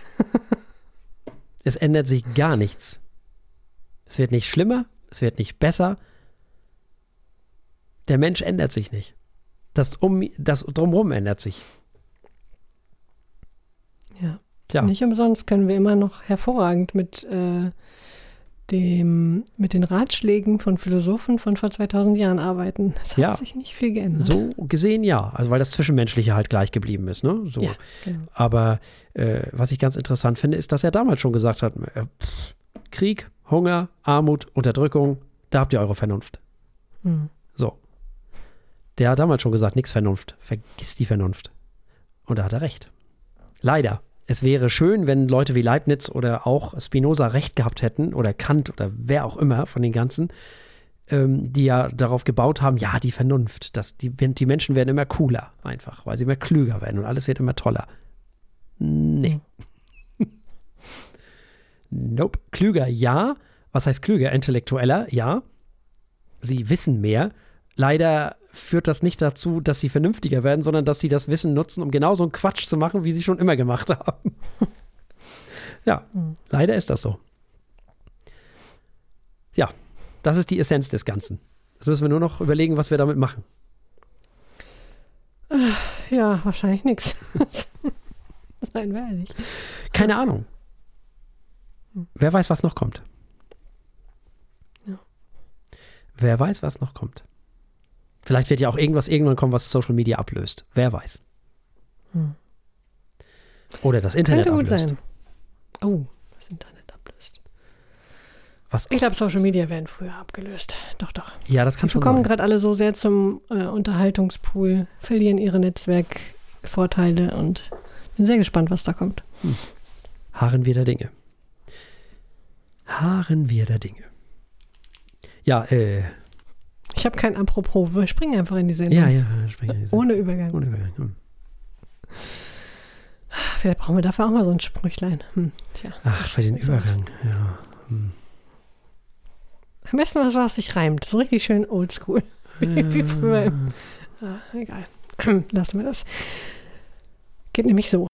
es ändert sich gar nichts. Es wird nicht schlimmer, es wird nicht besser. Der Mensch ändert sich nicht. Das, um, das drumherum ändert sich. Ja. Tja, Nicht umsonst können wir immer noch hervorragend mit, äh, dem, mit den Ratschlägen von Philosophen von vor 2000 Jahren arbeiten. Es hat Ja. sich nicht viel geändert. so gesehen ja. Also weil das Zwischenmenschliche halt gleich geblieben ist. Ne? So. Ja, genau. Aber äh, was ich ganz interessant finde, ist, dass er damals schon gesagt hat, äh, pff, Krieg, Hunger, Armut, Unterdrückung, da habt ihr eure Vernunft. Hm. So. Der hat damals schon gesagt, nix Vernunft. Vergiss die Vernunft. Und da hat er recht. Leider. Es wäre schön, wenn Leute wie Leibniz oder auch Spinoza recht gehabt hätten oder Kant oder wer auch immer von den ganzen, ähm, die ja darauf gebaut haben, ja, die Vernunft, dass die, die Menschen werden immer cooler einfach, weil sie immer klüger werden und alles wird immer toller. Nee. Nope. Klüger, ja. Was heißt klüger? Intellektueller, ja. Sie wissen mehr. Leider führt das nicht dazu, dass sie vernünftiger werden, sondern dass sie das Wissen nutzen, um genauso einen Quatsch zu machen, wie sie schon immer gemacht haben. *laughs* ja, Hm. leider ist das so. Das ist die Essenz des Ganzen. Jetzt müssen wir nur noch überlegen, was wir damit machen. Ja, wahrscheinlich nichts. *laughs* Seien wir ehrlich. Keine Ahnung. Wer weiß, was noch kommt. Ja. Wer weiß, was noch kommt. Vielleicht wird ja auch irgendwas irgendwann kommen, was Social Media ablöst. Wer weiß. Hm. Oder das Internet Könnte gut ablöst. sein. Oh, das Internet ablöst. Was Ich glaube, Social Media werden früher abgelöst. Doch, doch. ja, das kann Wir schon kommen gerade alle so sehr zum äh, Unterhaltungspool, verlieren ihre Netzwerkvorteile und bin sehr gespannt, was da kommt. Harren wir der Dinge. Harren wir der Dinge. Ja, äh, Ich habe kein Apropos. Wir springen einfach in die Sendung. ja, ja. sprechen wir- Ohne Übergang. Ohne Übergang. Hm. Vielleicht brauchen wir dafür auch mal so ein Sprüchlein. Hm. Tja. Ach, für den. Übergang. Ja. Hm. Am besten was, was sich reimt. So richtig schön oldschool. *laughs* Wie, wie früher. im- Ah, egal. *clears throat* Lassen wir das. Geht nämlich so.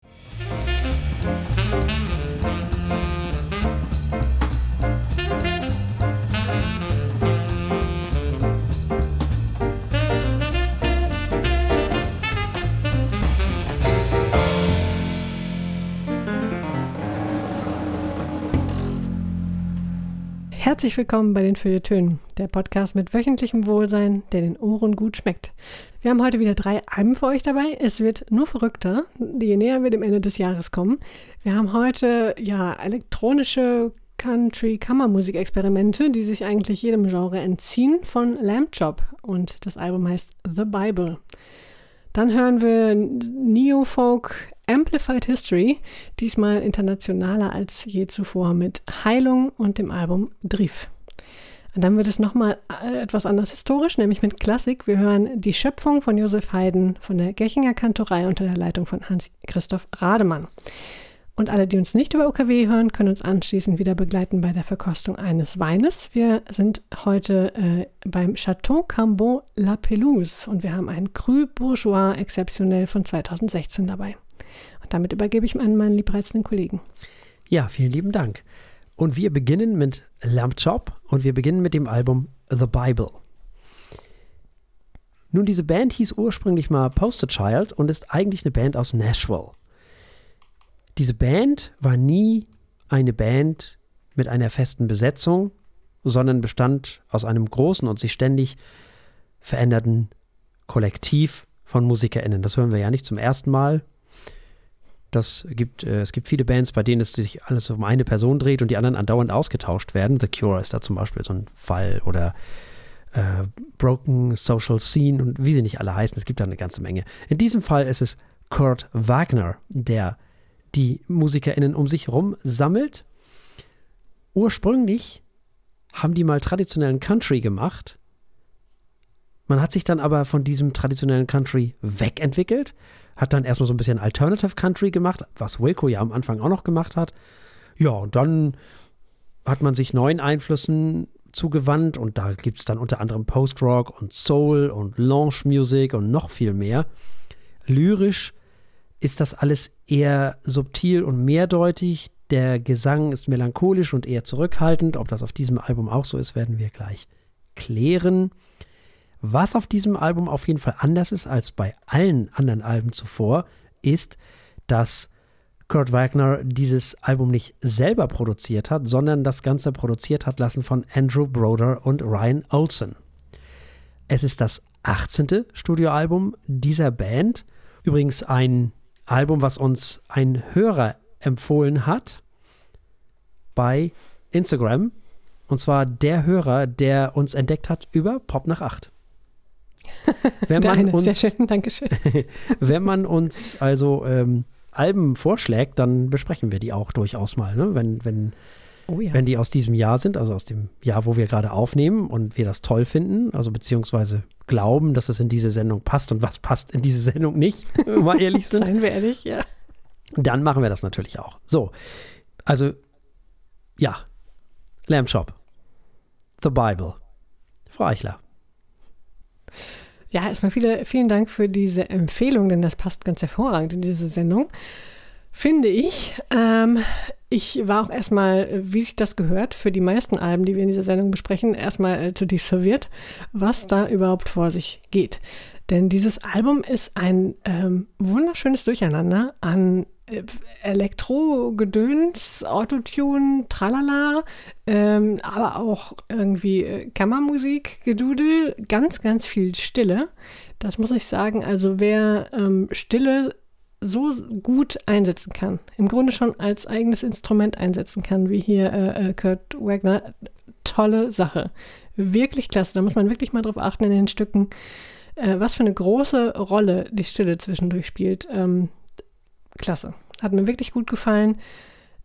Herzlich willkommen bei den Feuilletönen, der Podcast mit wöchentlichem Wohlsein, der den Ohren gut schmeckt. Wir haben heute wieder drei Alben für euch dabei. Es wird nur verrückter, je näher wir dem Ende des Jahres kommen. Wir haben heute ja elektronische Country-Kammermusik-Experimente, die sich eigentlich jedem Genre entziehen, von Lamb Chop und das Album heißt The Bible. Dann hören wir Neofolk Amplified History, diesmal internationaler als je zuvor mit Heilung und dem Album Drif. Und dann wird es nochmal äh, etwas anders historisch, nämlich mit Klassik. Wir hören die Schöpfung von Josef Haydn von der Gechinger Kantorei unter der Leitung von Hans-Christoph Rademann. Und alle, die uns nicht über OKW hören, können uns anschließend wieder begleiten bei der Verkostung eines Weines. Wir sind heute äh, beim Chateau Cambon La Pelouse und wir haben einen Cru Bourgeois exzeptionell von 2016 dabei. Damit übergebe ich an meinen liebreizenden Kollegen. Ja, vielen lieben Dank. Und wir beginnen mit Lamb Chop und wir beginnen mit dem Album The Bible. Nun, diese Band hieß ursprünglich mal Poster Child und ist eigentlich eine Band aus Nashville. Diese Band war nie eine Band mit einer festen Besetzung, sondern bestand aus einem großen und sich ständig verändernden Kollektiv von MusikerInnen. Das hören wir ja nicht zum ersten Mal. Das gibt, äh, es gibt viele Bands, bei denen es sich alles um eine Person dreht und die anderen andauernd ausgetauscht werden. The Cure ist da zum Beispiel so ein Fall oder äh, Broken Social Scene und wie sie nicht alle heißen. Es gibt da eine ganze Menge. In diesem Fall ist es Kurt Wagner, der die MusikerInnen um sich herum sammelt. Ursprünglich haben die mal traditionellen Country gemacht. Man hat sich dann aber von diesem traditionellen Country wegentwickelt, hat dann erstmal so ein bisschen Alternative Country gemacht, was Wilco ja am Anfang auch noch gemacht hat. Ja, und dann hat man sich neuen Einflüssen zugewandt und da gibt es dann unter anderem Post-Rock und Soul und Lounge Music und noch viel mehr. Lyrisch ist das alles eher subtil und mehrdeutig. Der Gesang ist melancholisch und eher zurückhaltend. Ob das auf diesem Album auch so ist, werden wir gleich klären. Was auf diesem Album auf jeden Fall anders ist als bei allen anderen Alben zuvor, ist, dass Kurt Wagner dieses Album nicht selber produziert hat, sondern das Ganze produziert hat lassen von Andrew Broder und Ryan Olsen. Es ist das 18. Studioalbum dieser Band. Übrigens ein Album, was uns ein Hörer empfohlen hat bei Instagram. Und zwar der Hörer, der uns entdeckt hat über Pop nach 8. *laughs* Wenn man, eine, uns, sehr schön, Dankeschön. *laughs* wenn man uns also ähm, Alben vorschlägt, dann besprechen wir die auch durchaus mal. Ne? Wenn, wenn, Oh ja. wenn die aus diesem Jahr sind, also aus dem Jahr, wo wir gerade aufnehmen und wir das toll finden, also beziehungsweise glauben, dass es in diese Sendung passt und was passt in diese Sendung nicht, *laughs* wenn wir mal ehrlich sind, Seien wir ehrlich, ja. dann machen wir das natürlich auch. So, also ja, Lamb Shop, The Bible, Frau Eichler. Ja, erstmal viele, vielen Dank für diese Empfehlung, denn das passt ganz hervorragend in diese Sendung. finde ich. Ähm, ich war auch erstmal, wie sich das gehört, für die meisten Alben, die wir in dieser Sendung besprechen, erstmal äh, zutiefst verwirrt, was da überhaupt vor sich geht. Denn dieses Album ist ein ähm, wunderschönes Durcheinander an Elektro-Gedöns, Autotune, Tralala, ähm, aber auch irgendwie äh, Kammermusik, Gedudel, ganz, ganz viel Stille. Das muss ich sagen. Also wer ähm, Stille so gut einsetzen kann, im Grunde schon als eigenes Instrument einsetzen kann, wie hier äh, äh, Kurt Wagner, tolle Sache. Wirklich klasse. Da muss man wirklich mal drauf achten in den Stücken, äh, was für eine große Rolle die Stille zwischendurch spielt. Ähm, klasse. Hat mir wirklich gut gefallen.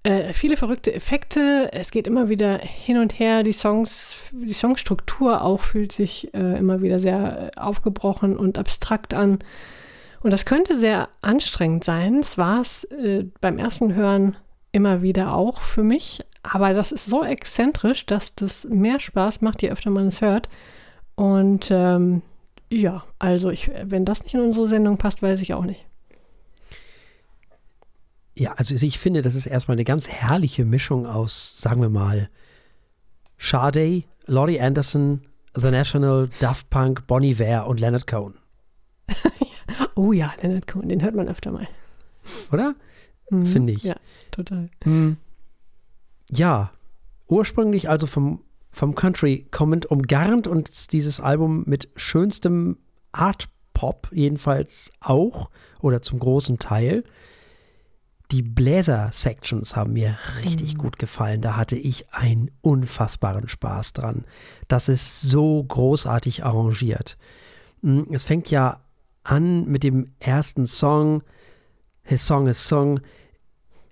Äh, viele verrückte Effekte. Es geht immer wieder hin und her. Die Songs, die Songstruktur auch fühlt sich äh, immer wieder sehr äh, aufgebrochen und abstrakt an. Und das könnte sehr anstrengend sein. Das war es äh, beim ersten Hören immer wieder auch für mich. Aber das ist so exzentrisch, dass das mehr Spaß macht, je öfter man es hört. Und ähm, ja, also ich, wenn das nicht in unsere Sendung passt, weiß ich auch nicht. Ja, also ich finde, das ist erstmal eine ganz herrliche Mischung aus, sagen wir mal, Sade, Laurie Anderson, The National, Daft Punk, Bonnie Ware und Leonard Cohen. *laughs* Oh ja, Leonard Cohen, den hört man öfter mal. Oder? Mhm. Finde ich. Ja, total. Mhm. Ja, ursprünglich also vom, vom Country kommend, umgarnt und dieses Album mit schönstem Art Pop jedenfalls auch oder zum großen Teil. Die Bläser-Sections haben mir richtig mhm. gut gefallen. Da hatte ich einen unfassbaren Spaß dran. Das ist so großartig arrangiert. Hm, es fängt ja an mit dem ersten Song, His Song is Song.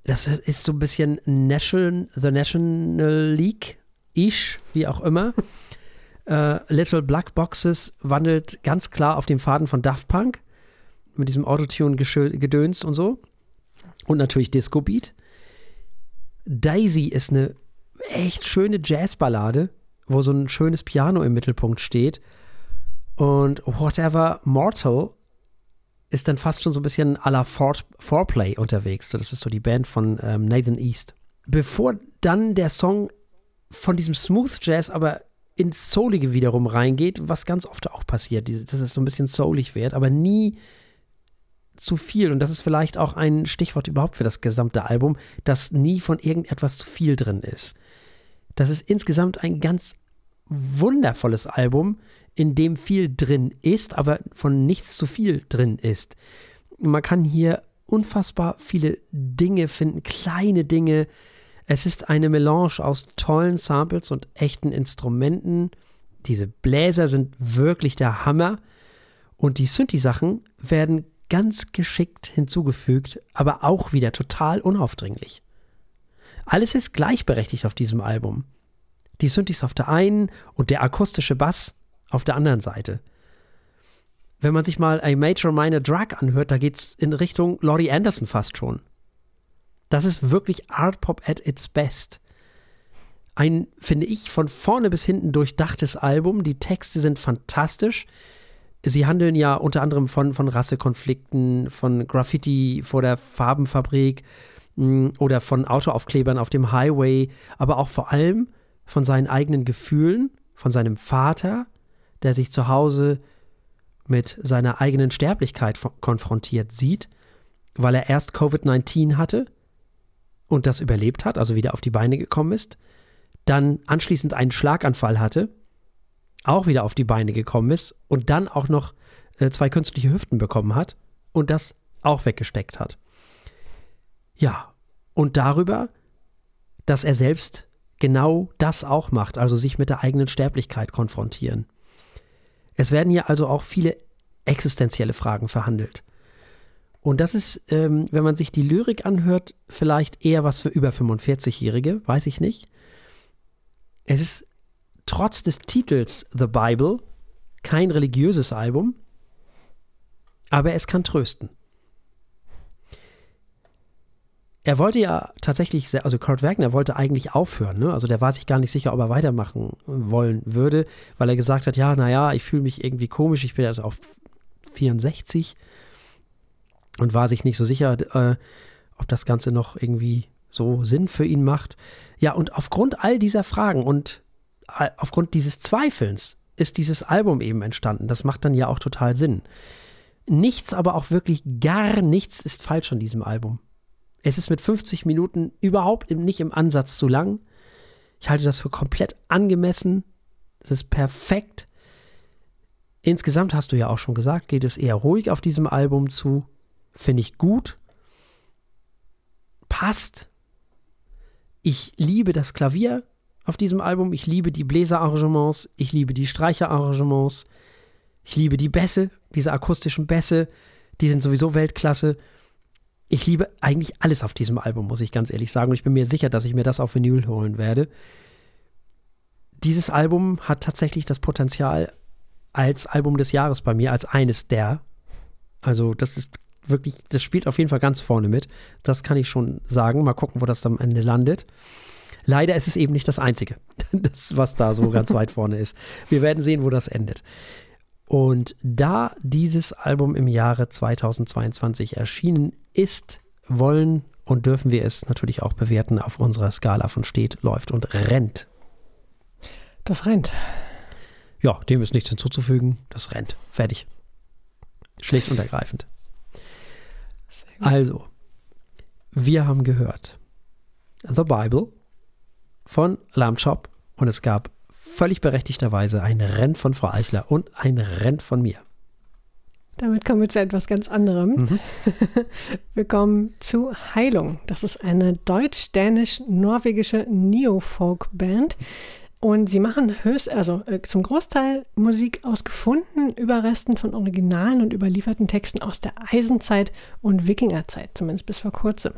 Das ist so ein bisschen National, The National League-ish, wie auch immer. uh, *laughs* Little Black Boxes wandelt ganz klar auf dem Faden von Daft Punk mit diesem Autotune-Gedöns und so. Und natürlich Disco Beat. Daisy ist eine echt schöne Jazzballade, wo so ein schönes Piano im Mittelpunkt steht. Und Whatever Mortal ist dann fast schon so ein bisschen à la Foreplay unterwegs. das ist so die Band von ähm, Nathan East. Bevor dann der Song von diesem Smooth Jazz aber ins Soulige wiederum reingeht, was ganz oft auch passiert, dass es so ein bisschen soulig wird, aber nie zu viel. Und das ist vielleicht auch ein Stichwort überhaupt für das gesamte Album, dass nie von irgendetwas zu viel drin ist. Das ist insgesamt ein ganz wundervolles Album, in dem viel drin ist, aber von nichts zu viel drin ist. Man kann hier unfassbar viele Dinge finden, kleine Dinge. Es ist eine Melange aus tollen Samples und echten Instrumenten. Diese Bläser sind wirklich der Hammer. Und die Synthi-Sachen werden ganz geschickt hinzugefügt, aber auch wieder total unaufdringlich. Alles ist gleichberechtigt auf diesem Album. Die Synthes auf der einen und der akustische Bass auf der anderen Seite. Wenn man sich mal A Major Minor Drug anhört, da geht es in Richtung Laurie Anderson fast schon. Das ist wirklich Art Pop at its best. Ein, finde ich, von vorne bis hinten durchdachtes Album. Die Texte sind fantastisch. Sie handeln ja unter anderem von, von Rassekonflikten, von Graffiti vor der Farbenfabrik mm, oder von Autoaufklebern auf dem Highway, aber auch vor allem von seinen eigenen Gefühlen, von seinem Vater, der sich zu Hause mit seiner eigenen Sterblichkeit konfrontiert sieht, weil er erst Covid-19 hatte und das überlebt hat, also wieder auf die Beine gekommen ist, dann anschließend einen Schlaganfall hatte, auch wieder auf die Beine gekommen ist und dann auch noch äh, zwei künstliche Hüften bekommen hat und das auch weggesteckt hat. Ja, und darüber, dass er selbst genau das auch macht, also sich mit der eigenen Sterblichkeit konfrontieren. Es werden hier also auch viele existenzielle Fragen verhandelt. Und das ist, ähm, wenn man sich die Lyrik anhört, vielleicht eher was für über 45-Jährige, weiß ich nicht. Es ist trotz des Titels The Bible kein religiöses Album, aber es kann trösten. er wollte ja tatsächlich, sehr, also Kurt Wagner wollte eigentlich aufhören, ne? Also der war sich gar nicht sicher, ob er weitermachen wollen würde, weil er gesagt hat, ja, naja, ich fühle mich irgendwie komisch, ich bin also auch 64 und war sich nicht so sicher, äh, ob das Ganze noch irgendwie so Sinn für ihn macht. Ja, und aufgrund all dieser Fragen und aufgrund dieses Zweifelns ist dieses Album eben entstanden. Das macht dann ja auch total Sinn. Nichts, aber auch wirklich gar nichts ist falsch an diesem Album. Es ist mit 50 Minuten überhaupt nicht im Ansatz zu lang. Ich halte das für komplett angemessen. Es ist perfekt. Insgesamt hast du ja auch schon gesagt, geht es eher ruhig auf diesem Album zu. Finde ich gut. Passt. Ich liebe das Klavier auf diesem Album. Ich liebe die Bläserarrangements. Ich liebe die Streicherarrangements. Ich liebe die Bässe, diese akustischen Bässe. Die sind sowieso Weltklasse. Ich liebe eigentlich alles auf diesem Album, muss ich ganz ehrlich sagen. Und ich bin mir sicher, dass ich mir das auf Vinyl holen werde. Dieses Album hat tatsächlich das Potenzial als Album des Jahres bei mir, als eines der. Also, das ist wirklich, das spielt auf jeden Fall ganz vorne mit. Das kann ich schon sagen. Mal gucken, wo das am Ende landet. Leider ist es eben nicht das Einzige, *laughs* das, was da so ganz *laughs* weit vorne ist. Wir werden sehen, wo das endet. Und da dieses Album im Jahre 2022 erschienen ist, wollen und dürfen wir es natürlich auch bewerten auf unserer Skala von steht, läuft und rennt. Das rennt. Ja, dem ist nichts hinzuzufügen. Das rennt. Fertig. Schlicht und ergreifend. Also, wir haben gehört The Bible von Lamb Chop und es gab völlig berechtigterweise ein Renn von Frau Eichler und ein Renn von mir. Damit kommen wir zu etwas ganz anderem. Mhm. *laughs* Wir kommen zu Heilung. Das ist eine deutsch-dänisch-norwegische Neo-Folk-Band. Und sie machen höchst, also äh, zum Großteil Musik aus gefundenen Überresten von Originalen und überlieferten Texten aus der Eisenzeit und Wikingerzeit, zumindest bis vor kurzem.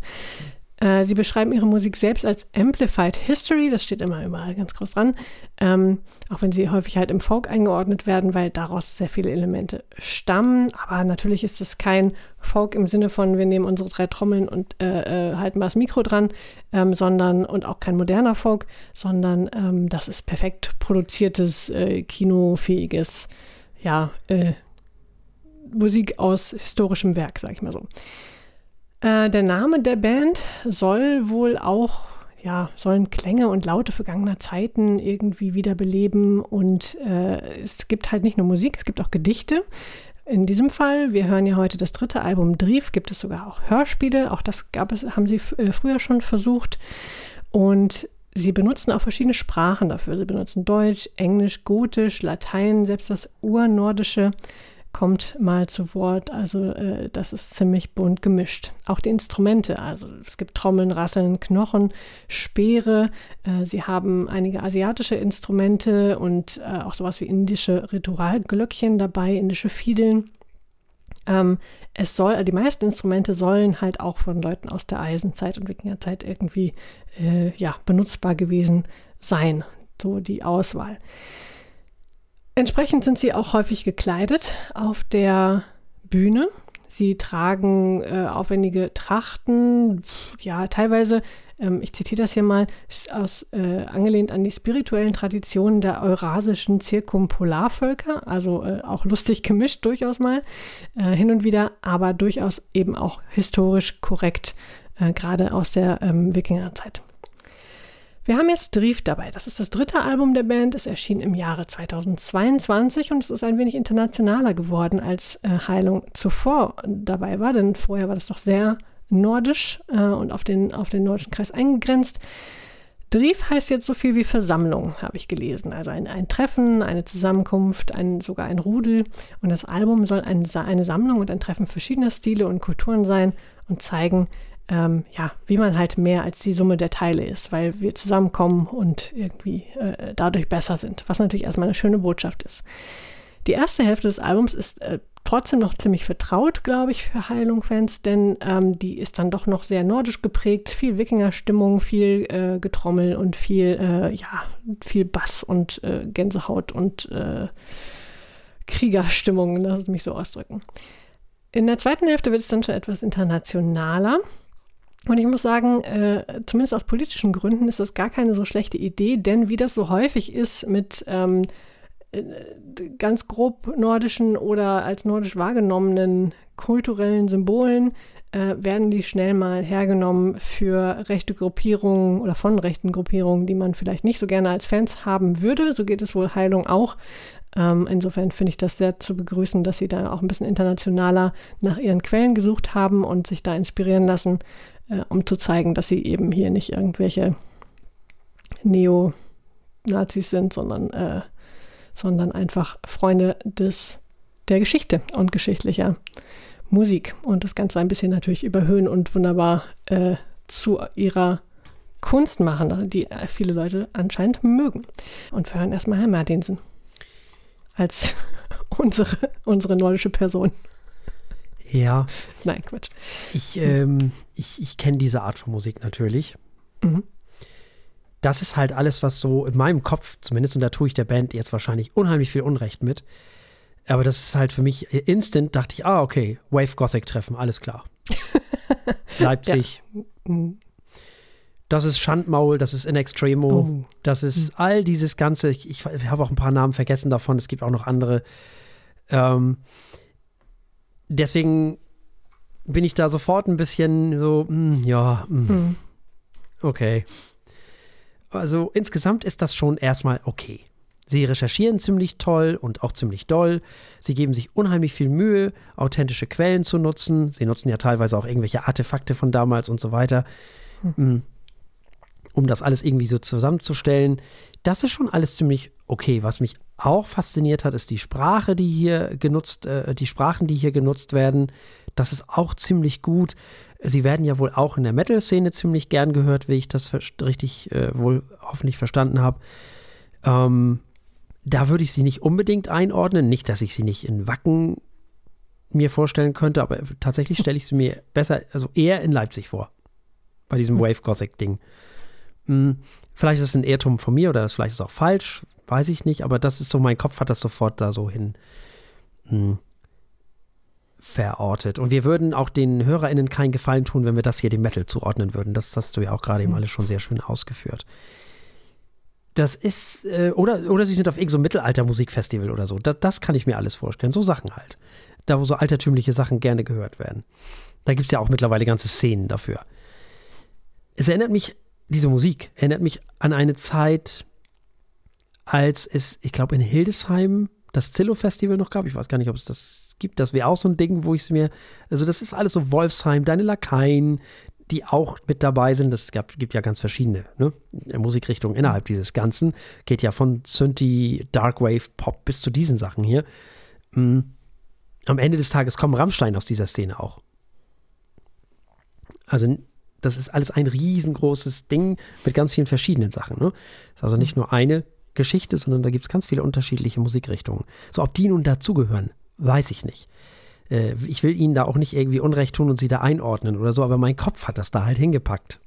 Äh, sie beschreiben ihre Musik selbst als Amplified History, das steht immer überall ganz groß dran, ähm, auch wenn sie häufig halt im Folk eingeordnet werden, weil daraus sehr viele Elemente stammen. Aber natürlich ist es kein Folk im Sinne von, wir nehmen unsere drei Trommeln und äh, äh, halten mal das Mikro dran, ähm, sondern und auch kein moderner Folk, sondern ähm, das ist perfekt produziertes, äh, kinofähiges, ja, äh, Musik aus historischem Werk, sag ich mal so. Äh, der Name der Band soll wohl auch, ja, sollen Klänge und Laute vergangener Zeiten irgendwie wiederbeleben. Und äh, es gibt halt nicht nur Musik, es gibt auch Gedichte. In diesem Fall, wir hören ja heute das dritte Album Drief, gibt es sogar auch Hörspiele. Auch das gab es, haben sie äh, früher schon versucht. Und sie benutzen auch verschiedene Sprachen dafür. Sie benutzen Deutsch, Englisch, Gotisch, Latein, selbst das Urnordische kommt mal zu Wort. Also äh, das ist ziemlich bunt gemischt. Auch die Instrumente, also es gibt Trommeln, Rasseln, Knochen, Speere. Äh, sie haben einige asiatische Instrumente und äh, auch sowas wie indische Ritualglöckchen dabei, indische Fiedeln. Ähm, es soll, die meisten Instrumente sollen halt auch von Leuten aus der Eisenzeit und Wikingerzeit irgendwie äh, ja, benutzbar gewesen sein. So die Auswahl. Entsprechend sind sie auch häufig gekleidet auf der Bühne. Sie tragen äh, aufwendige Trachten, ja, teilweise, ähm, ich zitiere das hier mal, aus, äh, angelehnt an die spirituellen Traditionen der eurasischen Zirkumpolarvölker, also äh, auch lustig gemischt durchaus mal, äh, hin und wieder, aber durchaus eben auch historisch korrekt, äh, gerade aus der ähm, Wikingerzeit. Wir haben jetzt Drief dabei. Das ist das dritte Album der Band. Es erschien im Jahre 2022 und es ist ein wenig internationaler geworden, als äh, Heilung zuvor dabei war, denn vorher war das doch sehr nordisch äh, und auf den, auf den nordischen Kreis eingegrenzt. Drief heißt jetzt so viel wie Versammlung, habe ich gelesen. Also ein, ein Treffen, eine Zusammenkunft, ein, sogar ein Rudel. Und das Album soll ein, eine Sammlung und ein Treffen verschiedener Stile und Kulturen sein und zeigen, ähm, ja, wie man halt mehr als die Summe der Teile ist, weil wir zusammenkommen und irgendwie äh, dadurch besser sind, was natürlich erstmal eine schöne Botschaft ist. Die erste Hälfte des Albums ist äh, trotzdem noch ziemlich vertraut, glaube ich, für Heilung-Fans, denn ähm, die ist dann doch noch sehr nordisch geprägt, viel Wikinger-Stimmung, viel äh, Getrommel und viel, äh, ja, viel Bass und äh, Gänsehaut und äh, Kriegerstimmung, lass es mich so ausdrücken. In der zweiten Hälfte wird es dann schon etwas internationaler. Und ich muss sagen, äh, zumindest aus politischen Gründen ist das gar keine so schlechte Idee, denn wie das so häufig ist mit ähm, äh, ganz grob nordischen oder als nordisch wahrgenommenen kulturellen Symbolen, äh, werden die schnell mal hergenommen für rechte Gruppierungen oder von rechten Gruppierungen, die man vielleicht nicht so gerne als Fans haben würde. So geht es wohl Heilung auch. Ähm, insofern finde ich das sehr zu begrüßen, dass sie da auch ein bisschen internationaler nach ihren Quellen gesucht haben und sich da inspirieren lassen, äh, um zu zeigen, dass sie eben hier nicht irgendwelche Neo-Nazis sind, sondern, äh, sondern einfach Freunde des, der Geschichte und geschichtlicher Musik und das Ganze ein bisschen natürlich überhöhen und wunderbar äh, zu ihrer Kunst machen, die viele Leute anscheinend mögen. Und wir hören erstmal Herr Martinsen als *laughs* unsere, unsere nordische Person. Ja. Nein, Quatsch. Ich, ähm, ich, ich kenne diese Art von Musik natürlich. Mhm. Das ist halt alles, was so in meinem Kopf zumindest, und da tue ich der Band jetzt wahrscheinlich unheimlich viel Unrecht mit. Aber das ist halt für mich instant, dachte ich, ah, okay, Wave Gothic treffen, alles klar. *laughs* Leipzig. Ja. Mhm. Das ist Schandmaul, das ist In Extremo, Oh. das ist all dieses Ganze. Ich, ich habe auch ein paar Namen vergessen davon, es gibt auch noch andere. Ähm, deswegen bin ich da sofort ein bisschen so, hm, ja, hm, Mhm. okay. Also insgesamt ist das schon erstmal okay. Sie recherchieren ziemlich toll und auch ziemlich doll. Sie geben sich unheimlich viel Mühe, authentische Quellen zu nutzen. Sie nutzen ja teilweise auch irgendwelche Artefakte von damals und so weiter, mm, um das alles irgendwie so zusammenzustellen. Das ist schon alles ziemlich okay. Was mich auch fasziniert hat, ist die Sprache, die hier genutzt, äh, die Sprachen, die hier genutzt werden. Das ist auch ziemlich gut. Sie werden ja wohl auch in der Metal-Szene ziemlich gern gehört, wie ich das richtig äh, wohl hoffentlich verstanden habe. Ähm, da würde ich sie nicht unbedingt einordnen. Nicht, dass ich sie nicht in Wacken mir vorstellen könnte, aber tatsächlich stelle ich sie mir besser, also eher in Leipzig vor. Bei diesem Wave Gothic-Ding. Hm, vielleicht ist es ein Irrtum von mir oder vielleicht ist es auch falsch, weiß ich nicht, aber das ist so, mein Kopf hat das sofort da so hin hm, verortet. Und wir würden auch den HörerInnen keinen Gefallen tun, wenn wir das hier dem Metal zuordnen würden. Das hast du ja auch gerade eben alles schon sehr schön ausgeführt. Das ist, äh, oder, oder sie sind auf irgendeinem so Mittelalter-Musikfestival oder so. Das, das kann ich mir alles vorstellen. So Sachen halt. Da, wo so altertümliche Sachen gerne gehört werden. Da gibt es ja auch mittlerweile ganze Szenen dafür. Es erinnert mich, diese Musik erinnert mich an eine Zeit, als es, ich glaube, in Hildesheim das Zillow-Festival noch gab. Ich weiß gar nicht, ob es das gibt. Das wäre auch so ein Ding, wo ich es mir, also das ist alles so Wolfsheim, deine Lakaien, die auch mit dabei sind. Gab, gibt ja ganz verschiedene ne? Musikrichtungen innerhalb dieses Ganzen. Geht ja von Synthi, Darkwave, Pop bis zu diesen Sachen hier. Mm. Am Ende des Tages kommen Rammstein aus dieser Szene auch. Also das ist alles ein riesengroßes Ding mit ganz vielen verschiedenen Sachen. Ne? Das ist also nicht nur eine Geschichte, sondern da gibt es ganz viele unterschiedliche Musikrichtungen. So, ob die nun dazugehören, weiß ich nicht. Äh, ich will ihnen da auch nicht irgendwie Unrecht tun und sie da einordnen oder so, aber mein Kopf hat das da halt hingepackt.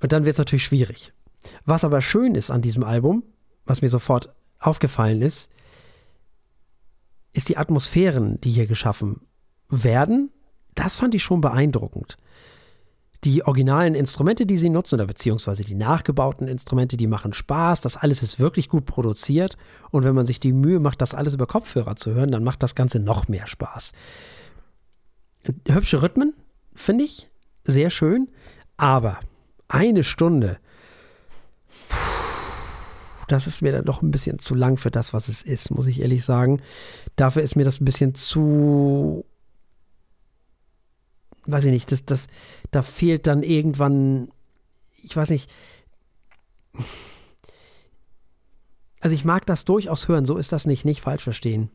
Und dann wird es natürlich schwierig. Was aber schön ist an diesem Album, was mir sofort aufgefallen ist, ist die Atmosphären, die hier geschaffen werden. Das fand ich schon beeindruckend. Die originalen Instrumente, die sie nutzen, oder beziehungsweise die nachgebauten Instrumente, die machen Spaß. Das alles ist wirklich gut produziert. Und wenn man sich die Mühe macht, das alles über Kopfhörer zu hören, dann macht das Ganze noch mehr Spaß. Hübsche Rhythmen, finde ich. Sehr schön. Aber eine Stunde, das ist mir dann doch ein bisschen zu lang für das, was es ist, muss ich ehrlich sagen. Dafür ist mir das ein bisschen zu weiß ich nicht, das, das, da fehlt dann irgendwann, ich weiß nicht, also ich mag das durchaus hören, so ist das nicht, nicht falsch verstehen.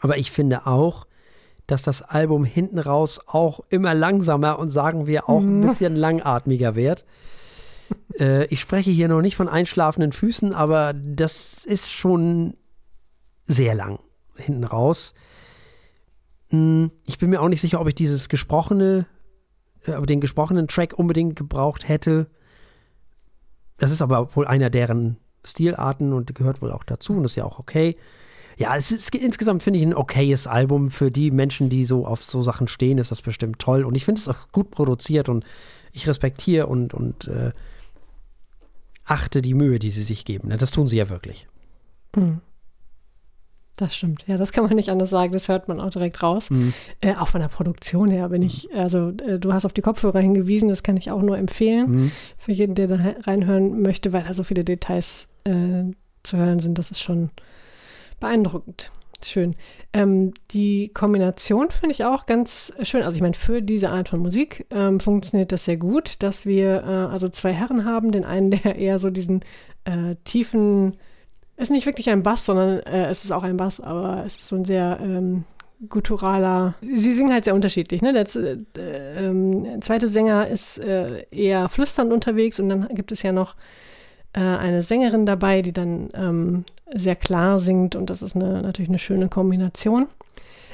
Aber ich finde auch, dass das Album hinten raus auch immer langsamer und sagen wir auch ein bisschen langatmiger wird. *laughs* Äh, ich spreche hier noch nicht von einschlafenden Füßen, aber das ist schon sehr lang hinten raus. Ich bin mir auch nicht sicher, ob ich dieses gesprochene, aber den gesprochenen Track unbedingt gebraucht hätte. Das ist aber wohl einer deren Stilarten und gehört wohl auch dazu und ist ja auch okay. Ja, es ist insgesamt finde ich ein okayes Album für die Menschen, die so auf so Sachen stehen, ist das bestimmt toll und ich finde es auch gut produziert und ich respektiere und, und äh, achte die Mühe, die sie sich geben. Das tun sie ja wirklich. Mhm. Das stimmt. Ja, das kann man nicht anders sagen. Das hört man auch direkt raus. Mhm. Äh, auch von der Produktion her bin ich, also äh, du hast auf die Kopfhörer hingewiesen, das kann ich auch nur empfehlen Mhm. für jeden, der da reinhören möchte, weil da so viele Details äh, zu hören sind. Das ist schon beeindruckend. Schön. Ähm, die Kombination finde ich auch ganz schön. Also ich meine, für diese Art von Musik ähm, funktioniert das sehr gut, dass wir äh, also zwei Herren haben. Den einen, *laughs* der eher so diesen äh, tiefen, ist nicht wirklich ein Bass, sondern äh, es ist auch ein Bass, aber es ist so ein sehr ähm, gutturaler. Sie singen halt sehr unterschiedlich. Ne? Der äh, ähm, zweite Sänger ist äh, eher flüsternd unterwegs und dann gibt es ja noch äh, eine Sängerin dabei, die dann ähm, sehr klar singt und das ist eine, natürlich eine schöne Kombination.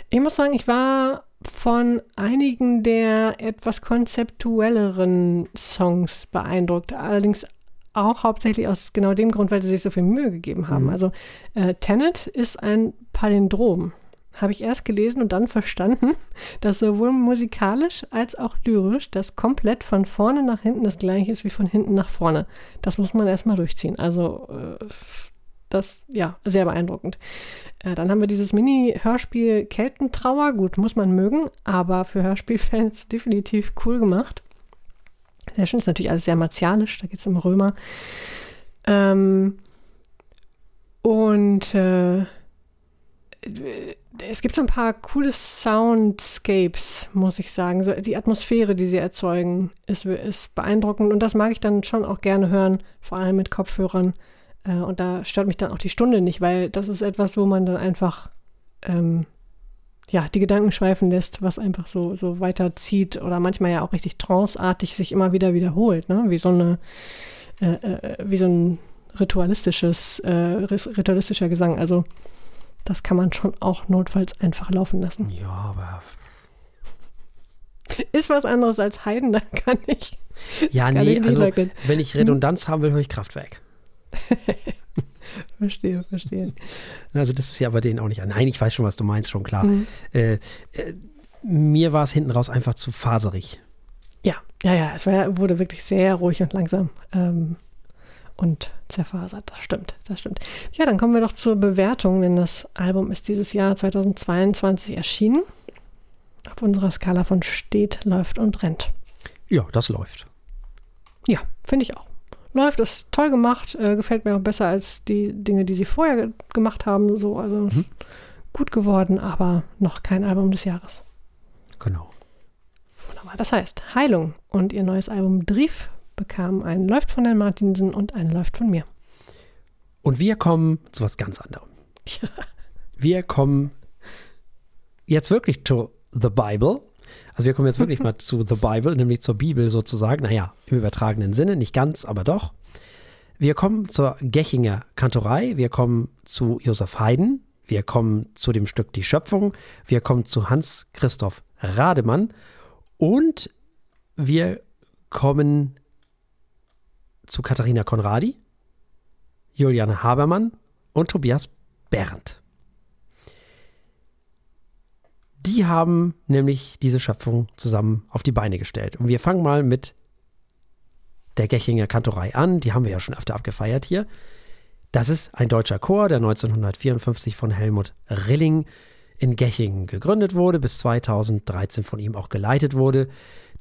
Ich muss sagen, ich war von einigen der etwas konzeptuelleren Songs beeindruckt, allerdings auch hauptsächlich aus genau dem Grund, weil sie sich so viel Mühe gegeben haben. Mhm. Also äh, Tenet ist ein Palindrom. Habe ich erst gelesen und dann verstanden, *laughs* dass sowohl musikalisch als auch lyrisch das komplett von vorne nach hinten das gleiche ist wie von hinten nach vorne. Das muss man erstmal durchziehen. Also äh, das, ja, sehr beeindruckend. Äh, dann haben wir dieses Mini-Hörspiel Keltentrauer. Gut, muss man mögen, aber für Hörspielfans *laughs* definitiv cool gemacht. Sehr schön, ist natürlich alles sehr martialisch, da geht es um Römer. Ähm, und äh, es gibt so ein paar coole Soundscapes, muss ich sagen. Die Atmosphäre, die sie erzeugen, ist, ist beeindruckend und das mag ich dann schon auch gerne hören, vor allem mit Kopfhörern. Äh, und da stört mich dann auch die Stunde nicht, weil das ist etwas, wo man dann einfach ähm, ja, die Gedanken schweifen lässt, was einfach so, so weiterzieht oder manchmal ja auch richtig tranceartig sich immer wieder wiederholt, ne? wie so eine, äh, äh, wie so ein ritualistisches, äh, ritualistischer Gesang. Also das kann man schon auch notfalls einfach laufen lassen. Ja, aber. Ist was anderes als Heiden, *laughs* da kann ich. Ja, nee, ich also leugnen. wenn ich Redundanz haben will, höre ich Kraftwerk. *laughs* *laughs* Verstehe, verstehe. Also das ist ja bei denen auch nicht. Nein, ich weiß schon, was du meinst, schon klar. Mhm. Äh, äh, mir war es hinten raus einfach zu faserig. Ja, ja, ja, es war, wurde wirklich sehr ruhig und langsam ähm, und zerfasert. Das stimmt, das stimmt. Ja, dann kommen wir doch zur Bewertung, denn das Album ist dieses Jahr 2022 erschienen. Auf unserer Skala von steht, läuft und rennt. Ja, das läuft. Ja, finde ich auch. Läuft, ist toll gemacht, äh, gefällt mir auch besser als die Dinge, die sie vorher ge gemacht haben. So, also Mhm. gut geworden, aber noch kein Album des Jahres. Genau. Wunderbar. Das heißt, Heilung und ihr neues Album Drief bekamen ein Läuft von den Martinsen und ein Läuft von mir. Und wir kommen zu was ganz anderem. *laughs* Wir kommen jetzt wirklich zu The Bible. Also wir kommen jetzt wirklich *laughs* mal zu The Bible, nämlich zur Bibel sozusagen. Naja, im übertragenen Sinne, nicht ganz, aber doch. Wir kommen zur Gechinger Kantorei, wir kommen zu Josef Haydn, wir kommen zu dem Stück Die Schöpfung, wir kommen zu Hans-Christoph Rademann und wir kommen zu Katharina Konradi, Juliane Habermann und Tobias Berndt. Die haben nämlich diese Schöpfung zusammen auf die Beine gestellt. Und wir fangen mal mit der Gechinger Kantorei an. Die haben wir ja schon öfter abgefeiert hier. Das ist ein deutscher Chor, der 1954 von Helmut Rilling in Gechingen gegründet wurde, bis 2013 von ihm auch geleitet wurde.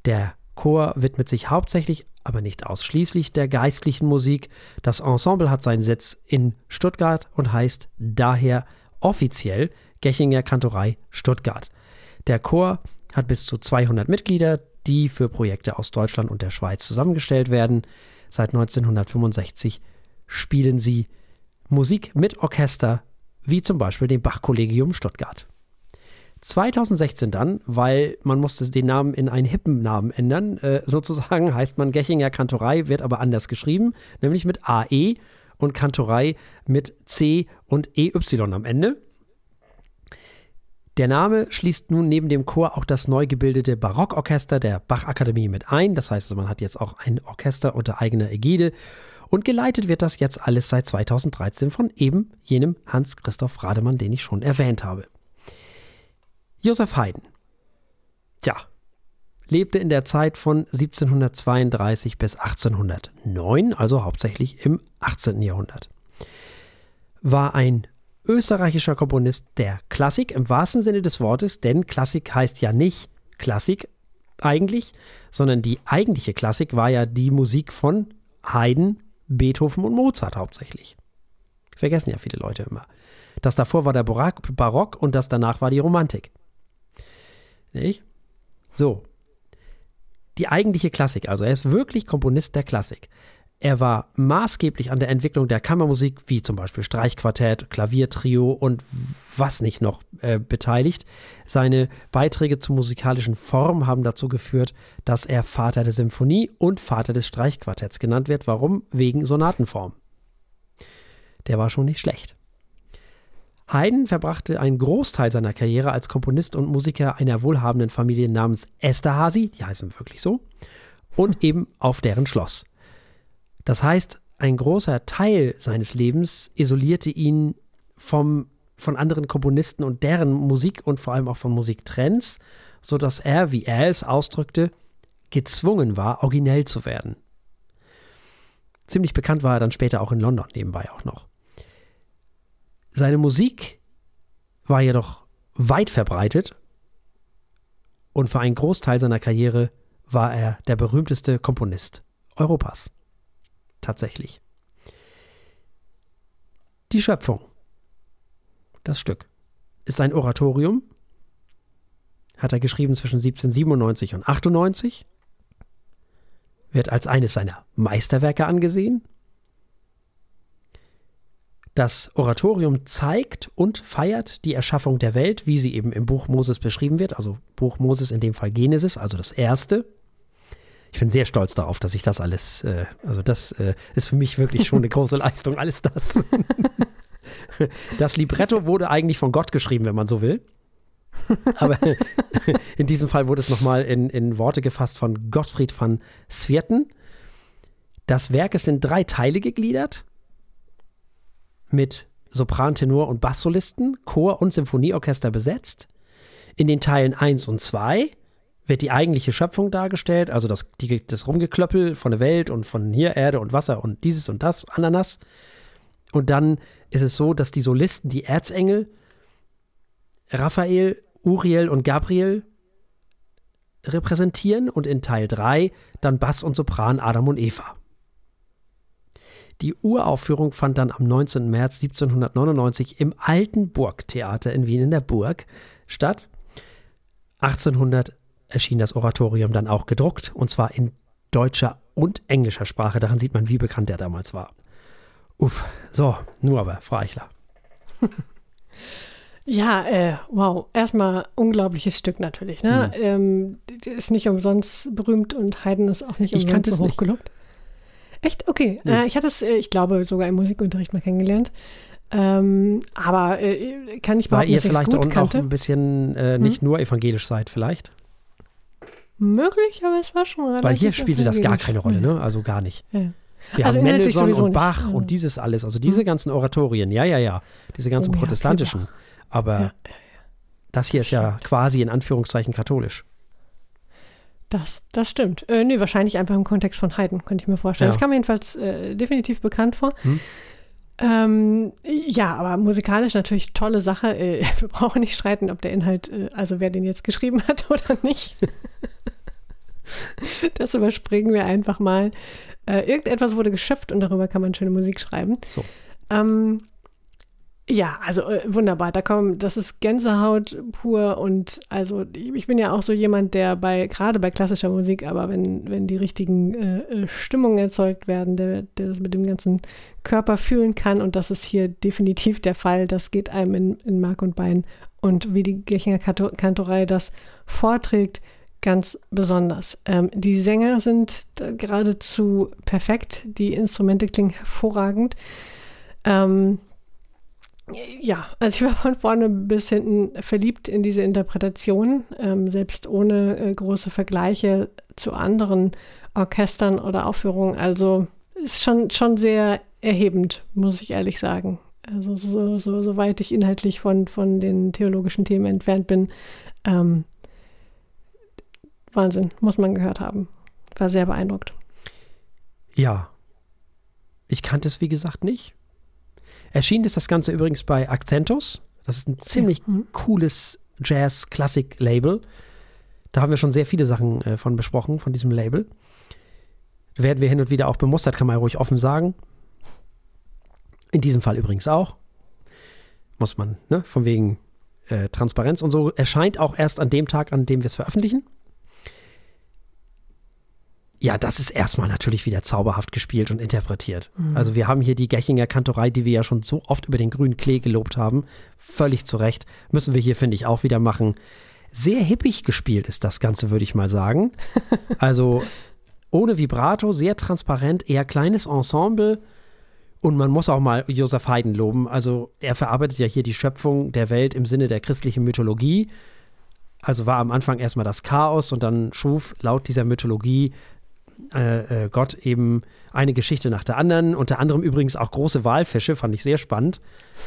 Der Chor widmet sich hauptsächlich, aber nicht ausschließlich der geistlichen Musik. Das Ensemble hat seinen Sitz in Stuttgart und heißt daher offiziell Gechinger Kantorei Stuttgart. Der Chor hat bis zu 200 Mitglieder, die für Projekte aus Deutschland und der Schweiz zusammengestellt werden. Seit 1965 spielen sie Musik mit Orchester, wie zum Beispiel dem Bach-Kollegium Stuttgart. 2016 dann, weil man musste den Namen in einen hippen Namen ändern, äh, sozusagen *laughs* heißt man Gechinger Kantorei, wird aber anders geschrieben, nämlich mit AE und Kantorei mit C und EY am Ende. Der Name schließt nun neben dem Chor auch das neu gebildete Barockorchester der Bachakademie mit ein. Das heißt, also, man hat jetzt auch ein Orchester unter eigener Ägide. Und geleitet wird das jetzt alles seit 2013 von eben jenem Hans-Christoph Rademann, den ich schon erwähnt habe. Josef Haydn. Tja, lebte in der Zeit von 1732 bis 1809, also hauptsächlich im 18. Jahrhundert. War ein österreichischer Komponist der Klassik im wahrsten Sinne des Wortes, denn Klassik heißt ja nicht Klassik eigentlich, sondern die eigentliche Klassik war ja die Musik von Haydn, Beethoven und Mozart hauptsächlich. Vergessen ja viele Leute immer. Das davor war der Barock und das danach war die Romantik. Nicht? So. Die eigentliche Klassik, also er ist wirklich Komponist der Klassik. Er war maßgeblich an der Entwicklung der Kammermusik, wie zum Beispiel Streichquartett, Klaviertrio und was nicht noch äh, beteiligt. Seine Beiträge zur musikalischen Form haben dazu geführt, dass er Vater der Symphonie und Vater des Streichquartetts genannt wird. Warum? Wegen Sonatenform. Der war schon nicht schlecht. Haydn verbrachte einen Großteil seiner Karriere als Komponist und Musiker einer wohlhabenden Familie namens Esterhazy, die heißen wirklich so, und eben auf deren Schloss. Das heißt, ein großer Teil seines Lebens isolierte ihn vom, von anderen Komponisten und deren Musik und vor allem auch von Musiktrends, sodass er, wie er es ausdrückte, gezwungen war, originell zu werden. Ziemlich bekannt war er dann später auch in London nebenbei auch noch. Seine Musik war jedoch weit verbreitet und für einen Großteil seiner Karriere war er der berühmteste Komponist Europas tatsächlich. Die Schöpfung, das Stück, ist ein Oratorium, hat er geschrieben zwischen 1797 und 98, wird als eines seiner Meisterwerke angesehen. Das Oratorium zeigt und feiert die Erschaffung der Welt, wie sie eben im Buch Moses beschrieben wird, also Buch Moses in dem Fall Genesis, also das erste ich bin sehr stolz darauf, dass ich das alles, äh, also das äh, ist für mich wirklich schon eine *laughs* große Leistung, alles das. *laughs* das Libretto wurde eigentlich von Gott geschrieben, wenn man so will. Aber *laughs* in diesem Fall wurde es nochmal in, in Worte gefasst von Gottfried van Svierten. Das Werk ist in drei Teile gegliedert mit Sopran, Tenor und Basssolisten, Chor und Symphonieorchester besetzt. In den Teilen 1 und 2 wird die eigentliche Schöpfung dargestellt, also das, die, das Rumgeklöppel von der Welt und von hier Erde und Wasser und dieses und das, Ananas. Und dann ist es so, dass die Solisten, die Erzengel, Raphael, Uriel und Gabriel repräsentieren und in Teil 3 dann Bass und Sopran Adam und Eva. Die Uraufführung fand dann am 19. März 1799 im Alten Burgtheater in Wien in der Burg statt. 1800 erschien das Oratorium dann auch gedruckt, und zwar in deutscher und englischer Sprache. Daran sieht man, wie bekannt er damals war. Uff, so, nur aber, Frau Eichler. *laughs* Ja, äh, wow. Erstmal unglaubliches Stück natürlich. Ne? Mhm. Ähm, ist nicht umsonst berühmt und Haydn ist auch nicht umsonst ich so hochgelobt. Echt? Okay. Mhm. Äh, ich hatte es, äh, ich glaube, sogar im Musikunterricht mal kennengelernt. Ähm, aber äh, kann ich behaupten, Weil ihr vielleicht auch, auch ein bisschen äh, nicht hm? nur evangelisch seid, vielleicht? Möglich, aber es war schon relativ. Weil hier spielte das gar keine Rolle, ne? Also gar nicht. Ja. Wir also haben Mendelssohn und Bach nicht. und dieses alles, also diese mhm. ganzen Oratorien, ja, ja, ja, diese ganzen oh, protestantischen. Ja, aber ja, das hier ist ja quasi in Anführungszeichen katholisch. Das, das stimmt. Äh, nee, wahrscheinlich einfach im Kontext von Haydn, könnte ich mir vorstellen. Das kam mir jedenfalls äh, definitiv bekannt vor. Hm? Ähm, ja, aber musikalisch natürlich tolle Sache. Äh, *laughs* wir brauchen nicht streiten, ob der Inhalt, äh, also wer den jetzt geschrieben *laughs* hat oder nicht. *laughs* das überspringen wir einfach mal. Äh, irgendetwas wurde geschöpft und darüber kann man schöne Musik schreiben. So. Ähm, ja, also äh, wunderbar. Da kommt, das ist Gänsehaut pur und also ich bin ja auch so jemand, der bei, gerade bei klassischer Musik, aber wenn, wenn die richtigen äh, äh, Stimmungen erzeugt werden, der, der das mit dem ganzen Körper fühlen kann und das ist hier definitiv der Fall. Das geht einem in, in Mark und Bein und wie die Gechinger Kantorei das vorträgt, ganz besonders. Ähm, die Sänger sind geradezu perfekt, die Instrumente klingen hervorragend. Ähm, ja, also ich war von vorne bis hinten verliebt in diese Interpretation, ähm, selbst ohne äh, große Vergleiche zu anderen Orchestern oder Aufführungen. Also ist schon, schon sehr erhebend, muss ich ehrlich sagen. Also so, so, so weit ich inhaltlich von, von den theologischen Themen entfernt bin, ähm, Wahnsinn, muss man gehört haben. War sehr beeindruckt. Ja. Ich kannte es, wie gesagt, nicht. Erschienen ist das Ganze übrigens bei Accentus. Das ist ein ziemlich Mhm. cooles Jazz-Klassik-Label. Da haben wir schon sehr viele Sachen äh, von besprochen, von diesem Label. Werden wir hin und wieder auch bemustert, kann man ja ruhig offen sagen. In diesem Fall übrigens auch. Muss man, ne? Von wegen äh, Transparenz und so. Erscheint auch erst an dem Tag, an dem wir es veröffentlichen. Ja, das ist erstmal natürlich wieder zauberhaft gespielt und interpretiert. Also wir haben hier die Gechinger Kantorei, die wir ja schon so oft über den grünen Klee gelobt haben. Völlig zu Recht. Müssen wir hier, finde ich, auch wieder machen. Sehr hippig gespielt ist das Ganze, würde ich mal sagen. *laughs* Also ohne Vibrato, sehr transparent, eher kleines Ensemble. Und man muss auch mal Josef Haydn loben. Also er verarbeitet ja hier die Schöpfung der Welt im Sinne der christlichen Mythologie. Also war am Anfang erstmal das Chaos und dann schuf laut dieser Mythologie äh, äh, Gott eben eine Geschichte nach der anderen. Unter anderem übrigens auch große Walfische, fand ich sehr spannend.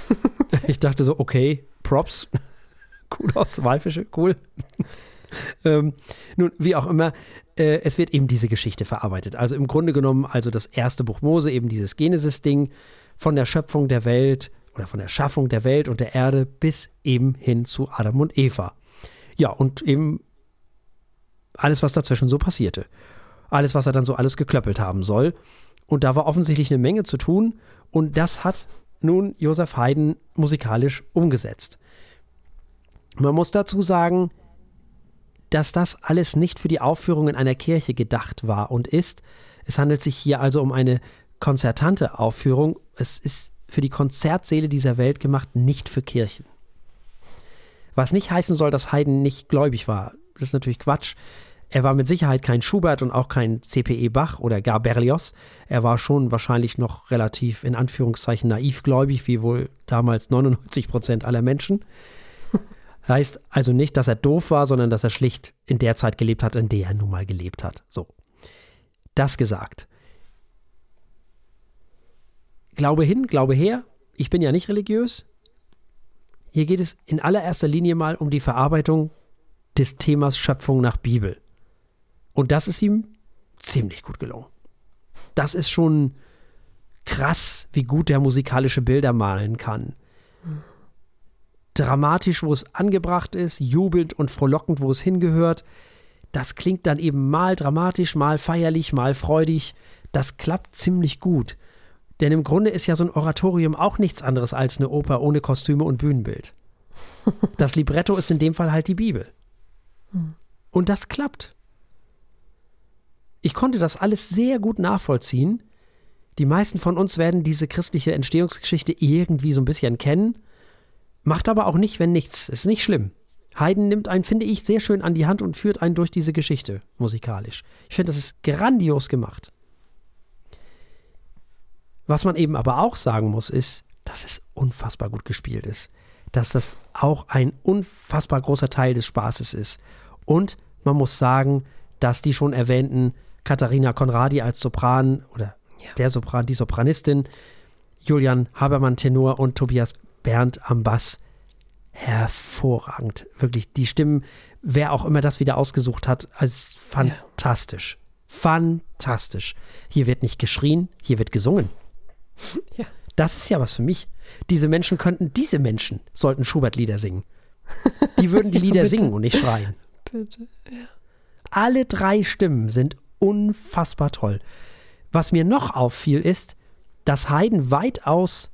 *laughs* ich dachte so, okay, Props. *laughs* cool aus, Walfische, cool. *laughs* ähm, nun, wie auch immer, äh, es wird eben diese Geschichte verarbeitet. Also im Grunde genommen, also das erste Buch Mose, eben dieses Genesis-Ding von der Schöpfung der Welt oder von der Schaffung der Welt und der Erde bis eben hin zu Adam und Eva. Ja, und eben alles, was dazwischen so passierte. Alles, was er dann so alles geklöppelt haben soll. Und da war offensichtlich eine Menge zu tun. Und das hat nun Josef Haydn musikalisch umgesetzt. Man muss dazu sagen, dass das alles nicht für die Aufführung in einer Kirche gedacht war und ist. Es handelt sich hier also um eine konzertante Aufführung. Es ist für die Konzertsäle dieser Welt gemacht, nicht für Kirchen. Was nicht heißen soll, dass Haydn nicht gläubig war. Das ist natürlich Quatsch. Er war mit Sicherheit kein Schubert und auch kein CPE Bach oder gar Berlioz. Er war schon wahrscheinlich noch relativ in Anführungszeichen naivgläubig, wie wohl damals 99 Prozent aller Menschen. *laughs* Heißt also nicht, dass er doof war, sondern dass er schlicht in der Zeit gelebt hat, in der er nun mal gelebt hat. So. Das gesagt. Glaube hin, Glaube her. Ich bin ja nicht religiös. Hier geht es in allererster Linie mal um die Verarbeitung des Themas Schöpfung nach Bibel. Und das ist ihm ziemlich gut gelungen. Das ist schon krass, wie gut der musikalische Bilder malen kann. Dramatisch, wo es angebracht ist, jubelnd und frohlockend, wo es hingehört. Das klingt dann eben mal dramatisch, mal feierlich, mal freudig. Das klappt ziemlich gut. Denn im Grunde ist ja so ein Oratorium auch nichts anderes als eine Oper ohne Kostüme und Bühnenbild. Das Libretto ist in dem Fall halt die Bibel. Und das klappt. Ich konnte das alles sehr gut nachvollziehen. Die meisten von uns werden diese christliche Entstehungsgeschichte irgendwie so ein bisschen kennen. Macht aber auch nicht, wenn nichts. Ist nicht schlimm. Haydn nimmt einen, finde ich, sehr schön an die Hand und führt einen durch diese Geschichte musikalisch. Ich finde, das ist grandios gemacht. Was man eben aber auch sagen muss, ist, dass es unfassbar gut gespielt ist. Dass das auch ein unfassbar großer Teil des Spaßes ist. Und man muss sagen, dass die schon erwähnten Katharina Konradi als Sopran oder der Sopran, die Sopranistin, Julian Habermann Tenor und Tobias Berndt am Bass hervorragend. Wirklich, die Stimmen, wer auch immer das wieder ausgesucht hat, als fantastisch. Fantastisch. Hier wird nicht geschrien, hier wird gesungen. *laughs* Ja. Das ist ja was für mich. Diese Menschen könnten, diese Menschen sollten Schubert-Lieder singen. Die würden die *laughs* Ja, Lieder bitte. singen und nicht schreien. Bitte. Alle drei Stimmen sind unfassbar toll. Was mir noch auffiel, ist, dass Haydn weitaus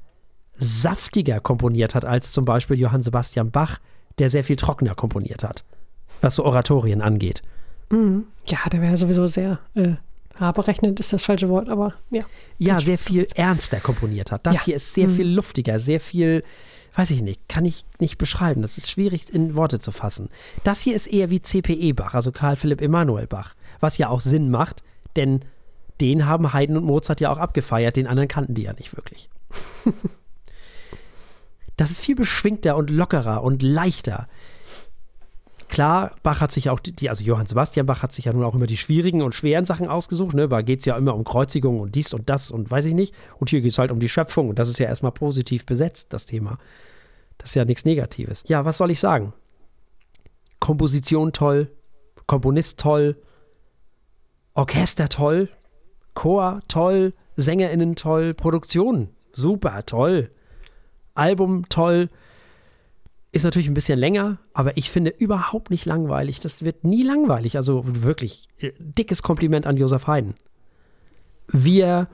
saftiger komponiert hat als zum Beispiel Johann Sebastian Bach, der sehr viel trockener komponiert hat, was so Oratorien angeht. Ja, der wäre sowieso sehr äh, haarberechnet, ist das falsche Wort, aber ja. Ja, sehr viel ernster komponiert hat. Das Ja. hier ist sehr viel luftiger, sehr viel, weiß ich nicht, kann ich nicht beschreiben. Das ist schwierig in Worte zu fassen. Das hier ist eher wie CPE Bach, also Karl Philipp Emanuel Bach, was ja auch Sinn macht, denn den haben Haydn und Mozart ja auch abgefeiert, den anderen kannten die ja nicht wirklich. *laughs* das ist viel beschwingter und lockerer und leichter. Klar, Bach hat sich auch, die, also Johann Sebastian Bach hat sich ja nun auch immer die schwierigen und schweren Sachen ausgesucht. Ne? Da geht es ja immer um Kreuzigung und dies und das und weiß ich nicht. Und hier geht es halt um die Schöpfung. Und das ist ja erstmal positiv besetzt, das Thema. Das ist ja nichts Negatives. Ja, was soll ich sagen? Komposition toll, Komponist toll, Orchester toll, Chor toll, SängerInnen toll, Produktion super toll. Album toll. Ist natürlich ein bisschen länger, aber ich finde überhaupt nicht langweilig. Das wird nie langweilig. Also wirklich äh, dickes Kompliment an Josef Haydn. Wir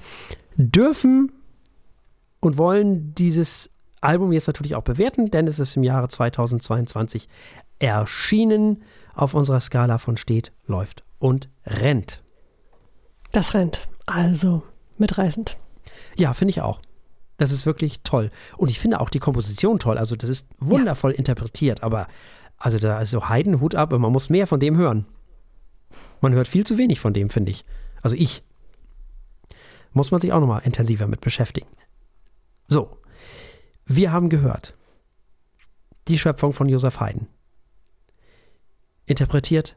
dürfen und wollen dieses Album jetzt natürlich auch bewerten, denn es ist im Jahre 2022 erschienen auf unserer Skala von steht, läuft und rennt. Das rennt. Also mitreißend. Ja, finde ich auch. Das ist wirklich toll. Und ich finde auch die Komposition toll. Also, das ist wundervoll ja. interpretiert, aber also da ist so Heidenhut ab und man muss mehr von dem hören. Man hört viel zu wenig von dem, finde ich. Also ich. Muss man sich auch nochmal intensiver mit beschäftigen. So. Wir haben gehört. Die Schöpfung von Josef Haydn. Interpretiert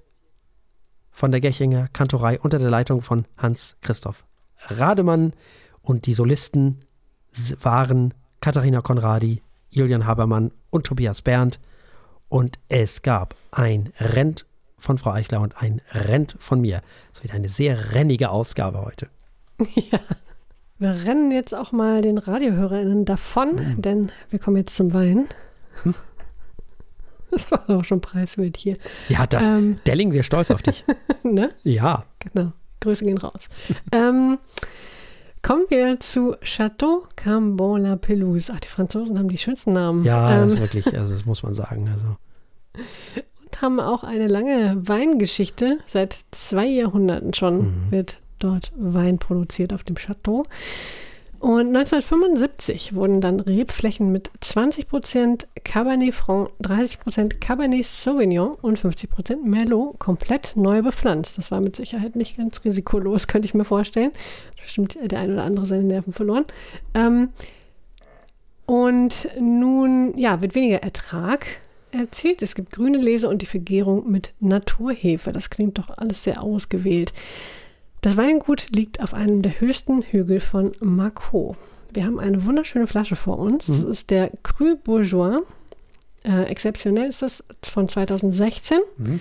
von der Gechinger Kantorei unter der Leitung von Hans Christoph Rademann und die Solisten waren Katharina Konradi, Julian Habermann und Tobias Berndt. Und es gab ein Rent von Frau Eichler und ein Rent von mir. Es wird eine sehr rennige Ausgabe heute. *laughs* Ja. Wir rennen jetzt auch mal den RadiohörerInnen davon, mhm. denn wir kommen jetzt zum Wein. *laughs* Das war doch schon preiswert hier. Ja, das. Ähm, Delling, wir stolz auf dich. *laughs* ne? Ja. Genau. Grüße gehen raus. ähm, Kommen wir zu Chateau Cambon la Pelouse. Ach, die Franzosen haben die schönsten Namen. Ja, ähm, das ist wirklich, also das muss man sagen. Also. Und haben auch eine lange Weingeschichte. Seit zwei Jahrhunderten schon mhm. wird dort Wein produziert auf dem Chateau. Und 1975 wurden dann Rebflächen mit 20% Cabernet Franc, 30% Cabernet Sauvignon und 50% Merlot komplett neu bepflanzt. Das war mit Sicherheit nicht ganz risikolos, *laughs* könnte ich mir vorstellen. Bestimmt der ein oder andere seine Nerven verloren. Ähm, und nun, ja, wird weniger Ertrag erzielt. Es gibt grüne Lese und die Vergärung mit Naturhefe. Das klingt doch alles sehr ausgewählt. Das Weingut liegt auf einem der höchsten Hügel von Marco. Wir haben eine wunderschöne Flasche vor uns. Mhm. Das ist der Cru Bourgeois. Äh, exzeptionell ist das von 2016. Mhm.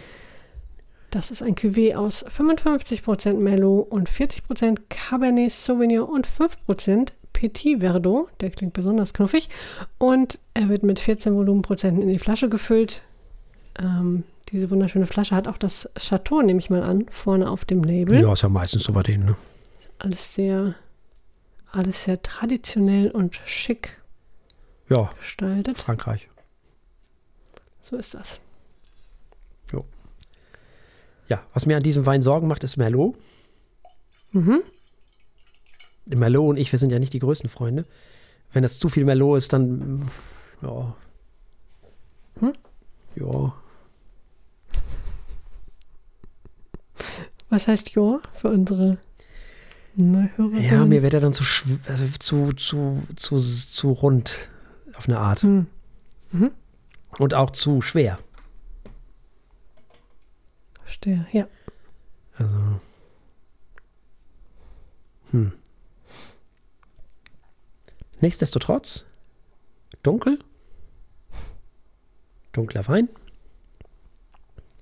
Das ist ein Cuvée aus 55% Merlot und 40% Cabernet Sauvignon und 5% Petit Verdot. Der klingt besonders knuffig. Und er wird mit 14 Volumenprozenten in die Flasche gefüllt. Ähm, diese wunderschöne Flasche hat auch das Chateau, nehme ich mal an, vorne auf dem Label. Ja, ist ja meistens so bei denen, ne? Alles sehr, alles sehr traditionell und schick ja, gestaltet. Frankreich. So ist das. Jo. Ja, was mir an diesem Wein Sorgen macht, ist Merlot. Mhm. Merlot und ich, wir sind ja nicht die größten Freunde. Wenn es zu viel Merlot ist, dann ja. Hm? Ja, Was heißt Jo für unsere Neuhörer? Ja, mir wird er dann zu, also zu, zu, zu, zu rund auf eine Art. Hm. Mhm. Und auch zu schwer. Verstehe, ja. Also. Hm. Nichtsdestotrotz, dunkel. Dunkler Wein.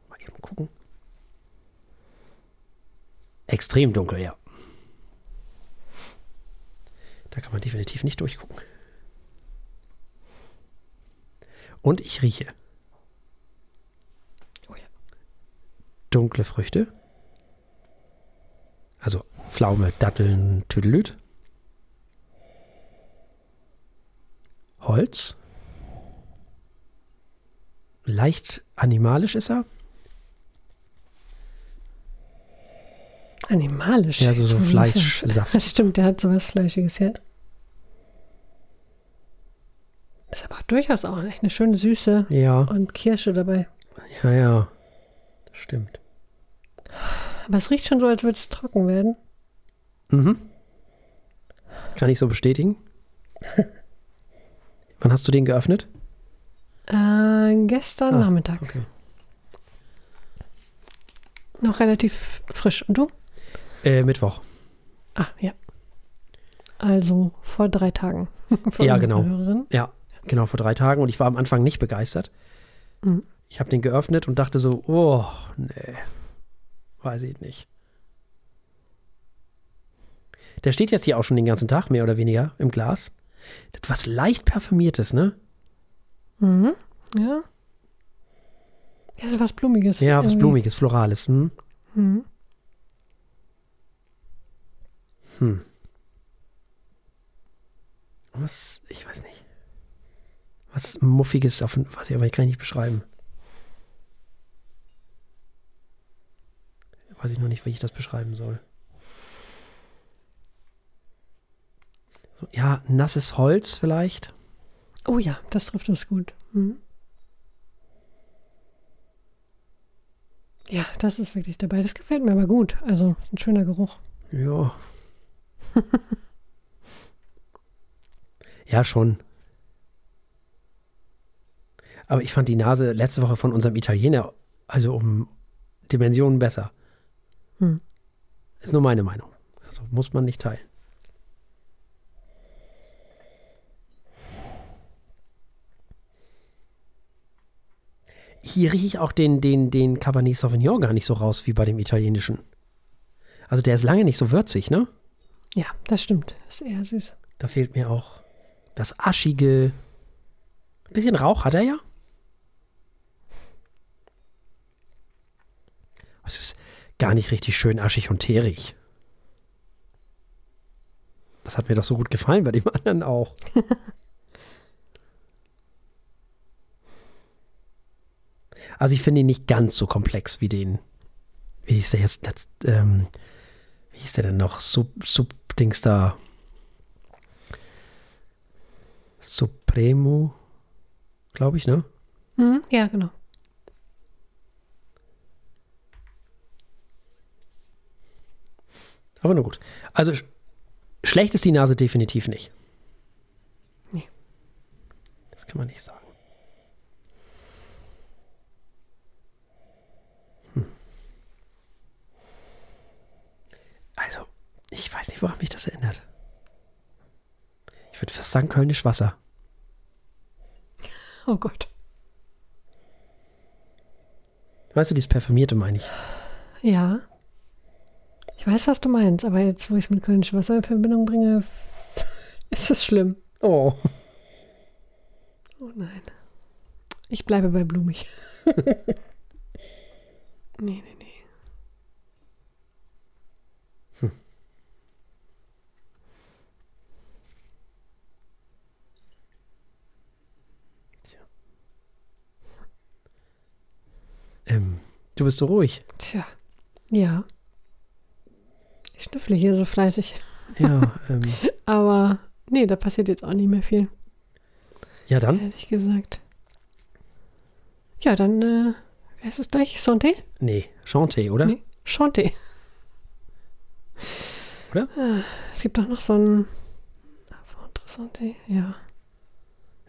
Mal eben gucken. Extrem dunkel, ja. Da kann man definitiv nicht durchgucken. Und ich rieche. Oh ja. Dunkle Früchte. Also Pflaume, Datteln, Tüdelüt. Holz. Leicht animalisch ist er. Animalisch. Ja, so, so Fleischsaft. Das *laughs* stimmt, der hat sowas Fleischiges, ja. Ist aber durchaus auch echt eine schöne Süße ja. und Kirsche dabei. Ja, ja. Stimmt. Aber es riecht schon so, als würde es trocken werden. Mhm. Kann ich so bestätigen. *laughs* Wann hast du den geöffnet? Äh, gestern ah, Nachmittag. Okay. Noch relativ frisch. Und du? Äh, Mittwoch. Ah, ja. Also vor drei Tagen. *laughs* ja, genau. Hörerin. Ja, genau, vor drei Tagen. Und ich war am Anfang nicht begeistert. Mhm. Ich habe den geöffnet und dachte so, oh, nee, weiß ich nicht. Der steht jetzt hier auch schon den ganzen Tag, mehr oder weniger, im Glas. Was leicht parfümiertes, ne? Mhm. Ja. Ja, so was Blumiges. Ja, was irgendwie. Blumiges, Florales. Hm? Mhm. Hm. Was, ich weiß nicht. Was Muffiges, auf, was ich aber ich kann ich nicht beschreiben. Weiß ich noch nicht, wie ich das beschreiben soll. So, ja, nasses Holz vielleicht. Oh ja, das trifft es gut. Mhm. Ja, das ist wirklich dabei. Das gefällt mir aber gut. Also, ist ein schöner Geruch. Ja. *laughs* ja, schon. Aber ich fand die Nase letzte Woche von unserem Italiener also um Dimensionen besser. Hm. Ist nur meine Meinung. Also muss man nicht teilen. Hier rieche ich auch den, den, den Cabernet Sauvignon gar nicht so raus wie bei dem italienischen. Also der ist lange nicht so würzig, ne? Ja, das stimmt. Das ist eher süß. Da fehlt mir auch das aschige. Ein bisschen Rauch hat er ja. Es ist gar nicht richtig schön aschig und teerig. Das hat mir doch so gut gefallen bei dem *laughs* anderen auch. also ich finde ihn nicht ganz so komplex wie den. Wie hieß der jetzt? Ähm, wie hieß der denn noch? Sub, Sub Dings da. Supremo, glaube ich, ne? Mhm. Ja, genau. Aber nur gut. Also sch schlecht ist die Nase definitiv nicht. Nee. Das kann man nicht sagen. Hm. Also, ich weiß nicht, woran mich das erinnert. Ich würde fast sagen, Kölnisch Wasser. Oh Gott. Weißt du, dieses Parfümierte meine ich. Ja. Ich weiß, was du meinst, aber jetzt, wo ich es mit Kölnisch Wasser in Verbindung bringe, *laughs* ist es schlimm. Oh. Oh nein. Ich bleibe bei blumig. *laughs* nee, nee, nee. Ähm, du bist so ruhig. Tja. Ja. Ich schnüffle hier so fleißig. Ja, *laughs* ähm, Aber nee, da passiert jetzt auch nicht mehr viel, ja dann. ehrlich gesagt. Ja, dann, äh, wer ist es gleich? Santé? Nee, Chanté, oder? Nee. Chanté. Oder? Äh, es gibt doch noch so ein. Santé, ja.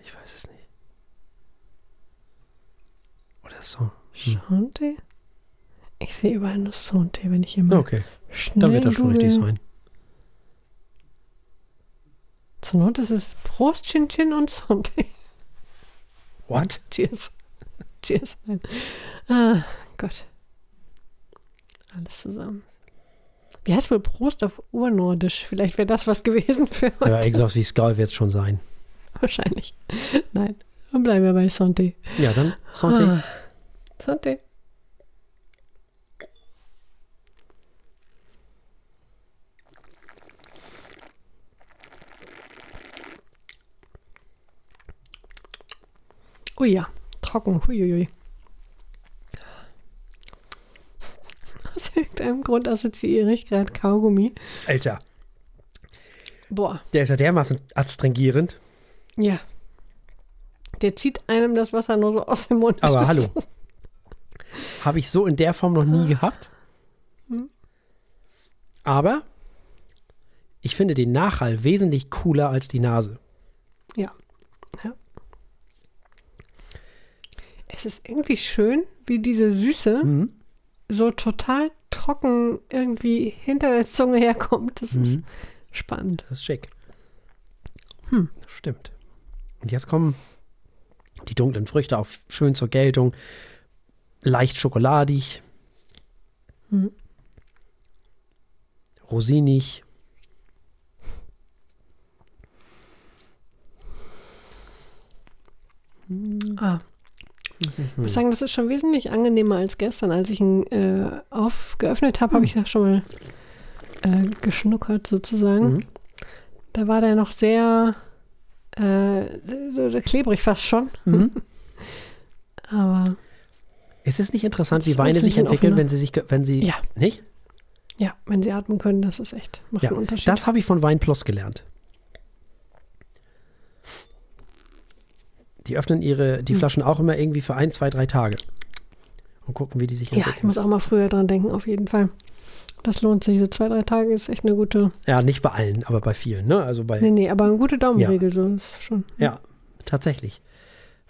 Ich weiß es nicht. Oder so. Hm. Santé? Ich sehe überall nur Santé, wenn ich hier mal Okay, schnell dann wird das schon richtig sein. Zur Not ist es Prost, Chin Chin und Santé. What? *laughs* Cheers. Cheers. Nein. Ah, Gott. Alles zusammen. Wie heißt wohl Prost auf Urnordisch? Vielleicht wäre das was gewesen für heute. Ja, irgendwas wie Skull wird es schon sein. Wahrscheinlich. Nein. Dann bleiben wir bei Santé. Ja, dann Santé. Ah. Santé. Oh ja, trocken. Huiuiui. Aus irgendeinem Grund assoziiere ich gerade Kaugummi. Alter, Boah, der ist ja dermaßen adstringierend. ja. Der zieht einem das Wasser nur so aus dem Mund. Aber hallo. Habe ich so in der Form noch nie gehabt. Aber ich finde den Nachhall wesentlich cooler als die Nase. Ja. ja es ist irgendwie schön, wie diese Süße mhm. so total trocken irgendwie hinter der Zunge herkommt. Das mhm. ist spannend. Das ist schick. Hm. Stimmt. Und jetzt kommen die dunklen Früchte auch schön zur Geltung. Leicht schokoladig. Mhm. Rosinig. Ah, ich muss sagen, das ist schon wesentlich angenehmer als gestern. Als ich ihn äh, aufgeöffnet habe, habe ich ja schon mal äh, geschnuckert sozusagen. Mhm. Da war der noch sehr äh, klebrig fast schon. Mhm. *laughs* Aber Ist es nicht interessant, wie Weine ein sich entwickeln, offener. wenn sie sich, wenn sie, Ja. nicht? ja, wenn sie atmen können, das ist echt, macht Ja, einen Unterschied. das habe ich von Wein Plus gelernt. Die öffnen ihre, die Hm. Flaschen auch immer irgendwie für ein, zwei, drei Tage. Und gucken, wie die sich ja, entwickeln. ich muss auch mal früher dran denken, auf jeden Fall. Das lohnt sich. So zwei, drei Tage ist echt eine gute. Ja, nicht bei allen, aber bei vielen, ne? Also bei, Nee, nee, aber eine gute Daumenregel, so ist schon. ja, tatsächlich.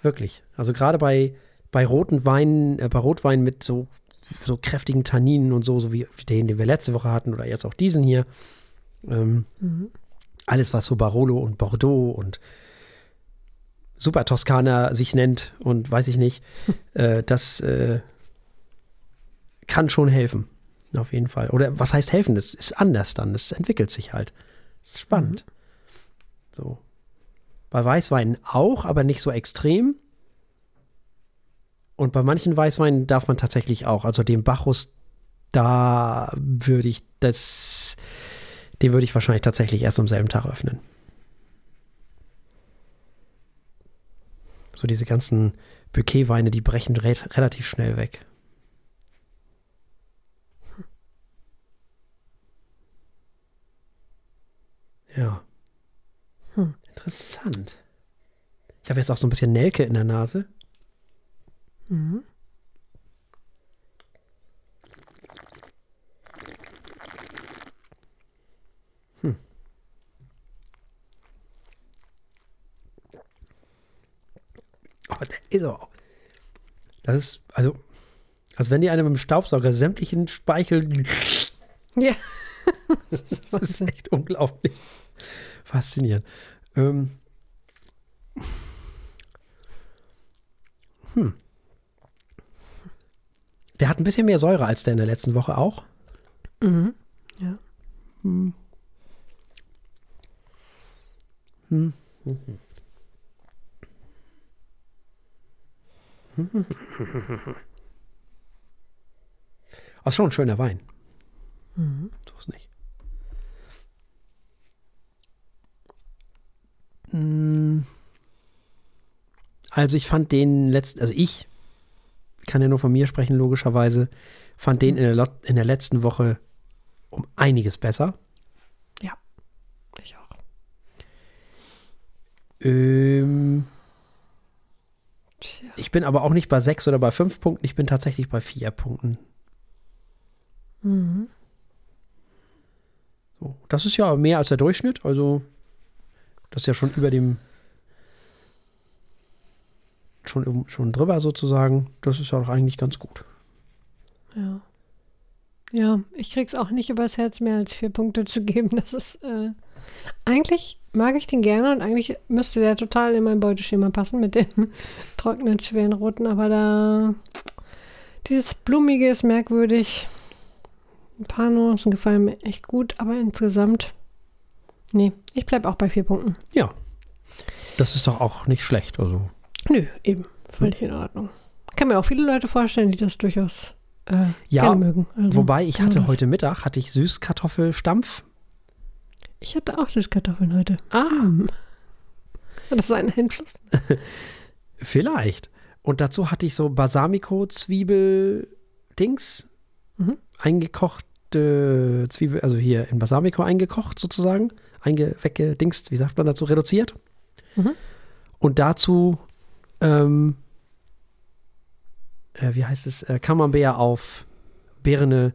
Wirklich. Also gerade bei, bei roten Weinen, äh, bei Rotweinen mit so, so kräftigen Tanninen und so, so wie den, den wir letzte Woche hatten oder jetzt auch diesen hier. Ähm, Mhm. alles, was so Barolo und Bordeaux und Super Toskana sich nennt und weiß ich nicht, äh, das äh, kann schon helfen. Auf jeden Fall. Oder was heißt helfen? Das ist anders dann. Das entwickelt sich halt. Das ist spannend. So. Bei Weißweinen auch, aber nicht so extrem. Und bei manchen Weißweinen darf man tatsächlich auch. Also dem Bacchus, da würde ich das, den würde ich wahrscheinlich tatsächlich erst am selben Tag öffnen. So diese ganzen Bouquetweine, die brechen re relativ schnell weg. Ja. Hm. Interessant. Ich habe jetzt auch so ein bisschen Nelke in der Nase. Mhm. Oh, der ist aber auch. Das ist, also, als wenn die einem mit dem Staubsauger sämtlichen Speichel. Ja. *laughs* Das ist echt unglaublich. Faszinierend. Ähm. Hm. Der hat ein bisschen mehr Säure als der in der letzten Woche auch. Mhm. Ja. Hm. Hm. Ach, schon ein schöner Wein. Mhm. So ist nicht. Mm. Also ich fand den letzten, also ich kann ja nur von mir sprechen, logischerweise, fand den in der, in der letzten Woche um einiges besser. Ich auch. Ähm, Tja. ich bin aber auch nicht bei sechs oder bei fünf Punkten, ich bin tatsächlich bei vier Punkten. Mhm. So, das ist ja mehr als der Durchschnitt, also das ist ja schon über dem schon, schon drüber sozusagen. Das ist ja doch eigentlich ganz gut. Ja. Ja, ich krieg's auch nicht übers Herz, mehr als vier Punkte zu geben. Das ist, äh, eigentlich mag ich den gerne und eigentlich müsste der total in mein Beuteschema passen mit dem *laughs* trockenen, schweren Roten, aber da, dieses Blumige ist merkwürdig. Ein paar Nuancen gefallen mir echt gut, aber insgesamt, nee, ich bleib auch bei vier Punkten. Ja. Das ist doch auch nicht schlecht. Also, Nö, eben, völlig in Ordnung. Kann mir auch viele Leute vorstellen, die das durchaus äh, Ja, gerne mögen. Also, wobei ich hatte heute Mittag hatte ich Süßkartoffelstampf. Ich hatte auch Süßkartoffeln heute. Ah, Hat das einen Einfluss? *laughs* vielleicht. Und dazu hatte ich so Balsamico Zwiebel Dings Mhm. eingekochte Zwiebel, also hier in Balsamico eingekocht sozusagen, einge weggedingst, wie sagt man dazu, reduziert. Mhm. Und dazu ähm, äh, wie heißt es, äh, Camembert auf Birne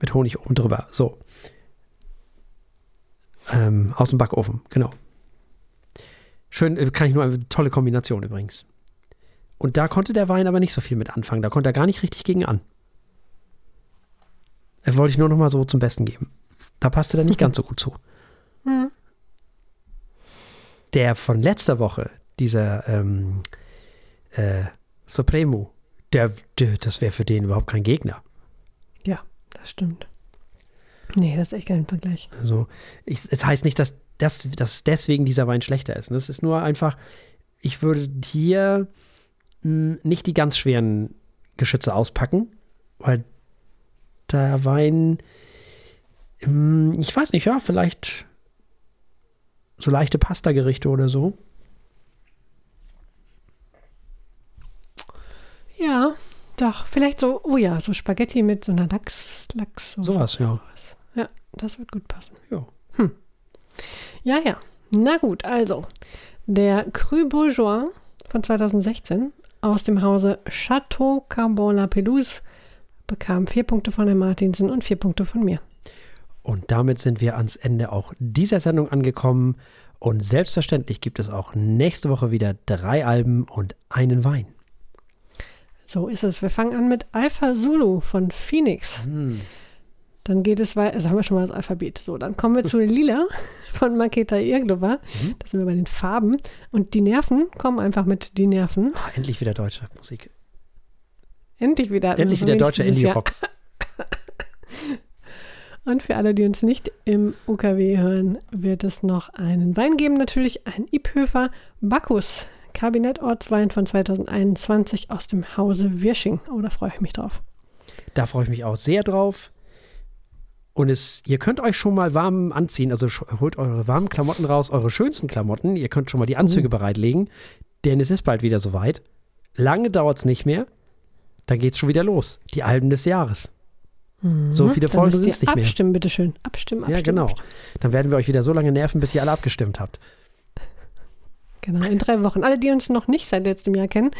mit Honig oben drüber. So. Ähm, aus dem Backofen, genau. Schön, äh, kann ich nur eine tolle Kombination übrigens. Und da konnte der Wein aber nicht so viel mit anfangen. Da konnte er gar nicht richtig gegen an. Das wollte ich nur noch mal so zum Besten geben. Da passte der nicht *laughs* ganz so gut zu. Mhm. Der von letzter Woche, dieser ähm, äh, Supremo, der, der, das wäre für den überhaupt kein Gegner. Ja, das stimmt. Nee, das ist echt kein Vergleich. Also, ich, es heißt nicht, dass, das, dass deswegen dieser Wein schlechter ist. Es ist nur einfach, ich würde hier mh, nicht die ganz schweren Geschütze auspacken, weil der Wein, mh, ich weiß nicht, ja, vielleicht so leichte Pasta-Gerichte oder so. Ja, doch. Vielleicht so, oh ja, so Spaghetti mit so einer Lachs, Lachs. Sowas, ja. Ja, das wird gut passen. Ja. Hm. Ja, ja. Na gut, also. Der Cru Bourgeois von 2016 aus dem Hause Chateau Carbon La Pelouse bekam vier Punkte von Herrn Martinsen und vier Punkte von mir. Und damit sind wir ans Ende auch dieser Sendung angekommen. Und selbstverständlich gibt es auch nächste Woche wieder drei Alben und einen Wein. So ist es. Wir fangen an mit Alpha Zulu von Phoenix. Hm. Dann geht es weiter, also haben wir schon mal das Alphabet. So, dann kommen wir zu *laughs* Lila von Maketa Irglova. Mhm. Da sind wir bei den Farben. Und die Nerven kommen einfach mit die Nerven. Ah, endlich wieder deutsche Musik. Endlich wieder. Endlich also wieder Jahr. Indie-Rock. *laughs* Und für alle, die uns nicht im UKW hören, wird es noch einen Wein geben. Natürlich ein Iphöfer Bacchus. Kabinett Ortswein von 2021 aus dem Hause Wirsching. Oh, da freue ich mich drauf. Da freue ich mich auch sehr drauf. Und es, ihr könnt euch schon mal warm anziehen, also holt eure warmen Klamotten raus, eure schönsten Klamotten. Ihr könnt schon mal die Anzüge bereitlegen, denn es ist bald wieder soweit. Lange dauert es nicht mehr. Dann geht es schon wieder los. Die Alben des Jahres. So viele Folgen sind es nicht mehr. Abstimmen, bitteschön. Abstimmen, abstimmen. Ja, genau. abstimmen. Dann werden wir euch wieder so lange nerven, bis ihr alle abgestimmt habt. Genau, in drei Wochen. Alle, die uns noch nicht seit letztem Jahr kennen,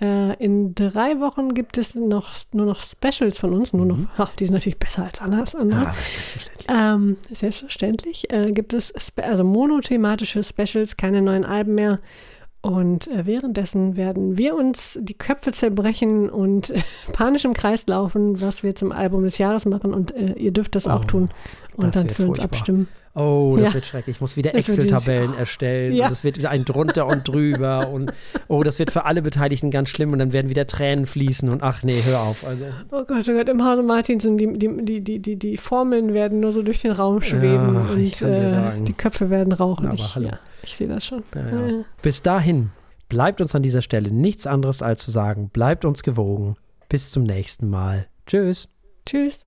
äh, in drei Wochen gibt es noch, nur noch Specials von uns. Nur noch, ha, die sind natürlich besser als alles andere. Mhm. Ah, selbstverständlich. Ähm, selbstverständlich äh, gibt es spe also monothematische Specials, keine neuen Alben mehr. Und äh, währenddessen werden wir uns die Köpfe zerbrechen und äh, *laughs* panisch im Kreis laufen, was wir zum Album des Jahres machen. Und äh, ihr dürft das auch Oh, tun und dann für uns furchtbar. abstimmen. Oh, das Ja. wird schrecklich. Ich muss wieder Das Excel-Tabellen erstellen. Ja. Und es wird wieder ein drunter und drüber. *laughs* Und oh, das wird für alle Beteiligten ganz schlimm. Und dann werden wieder Tränen fließen. Und ach nee, hör auf. Also, Oh Gott, oh Gott, im Hause Martinsen, die, die, die, die, die, die Formeln werden nur so durch den Raum schweben Ja, und äh, die Köpfe werden rauchen. Aber ich, hallo. Ich sehe das schon. Bis dahin bleibt uns an dieser Stelle nichts anderes als zu sagen, bleibt uns gewogen. Bis zum nächsten Mal. Tschüss. Tschüss.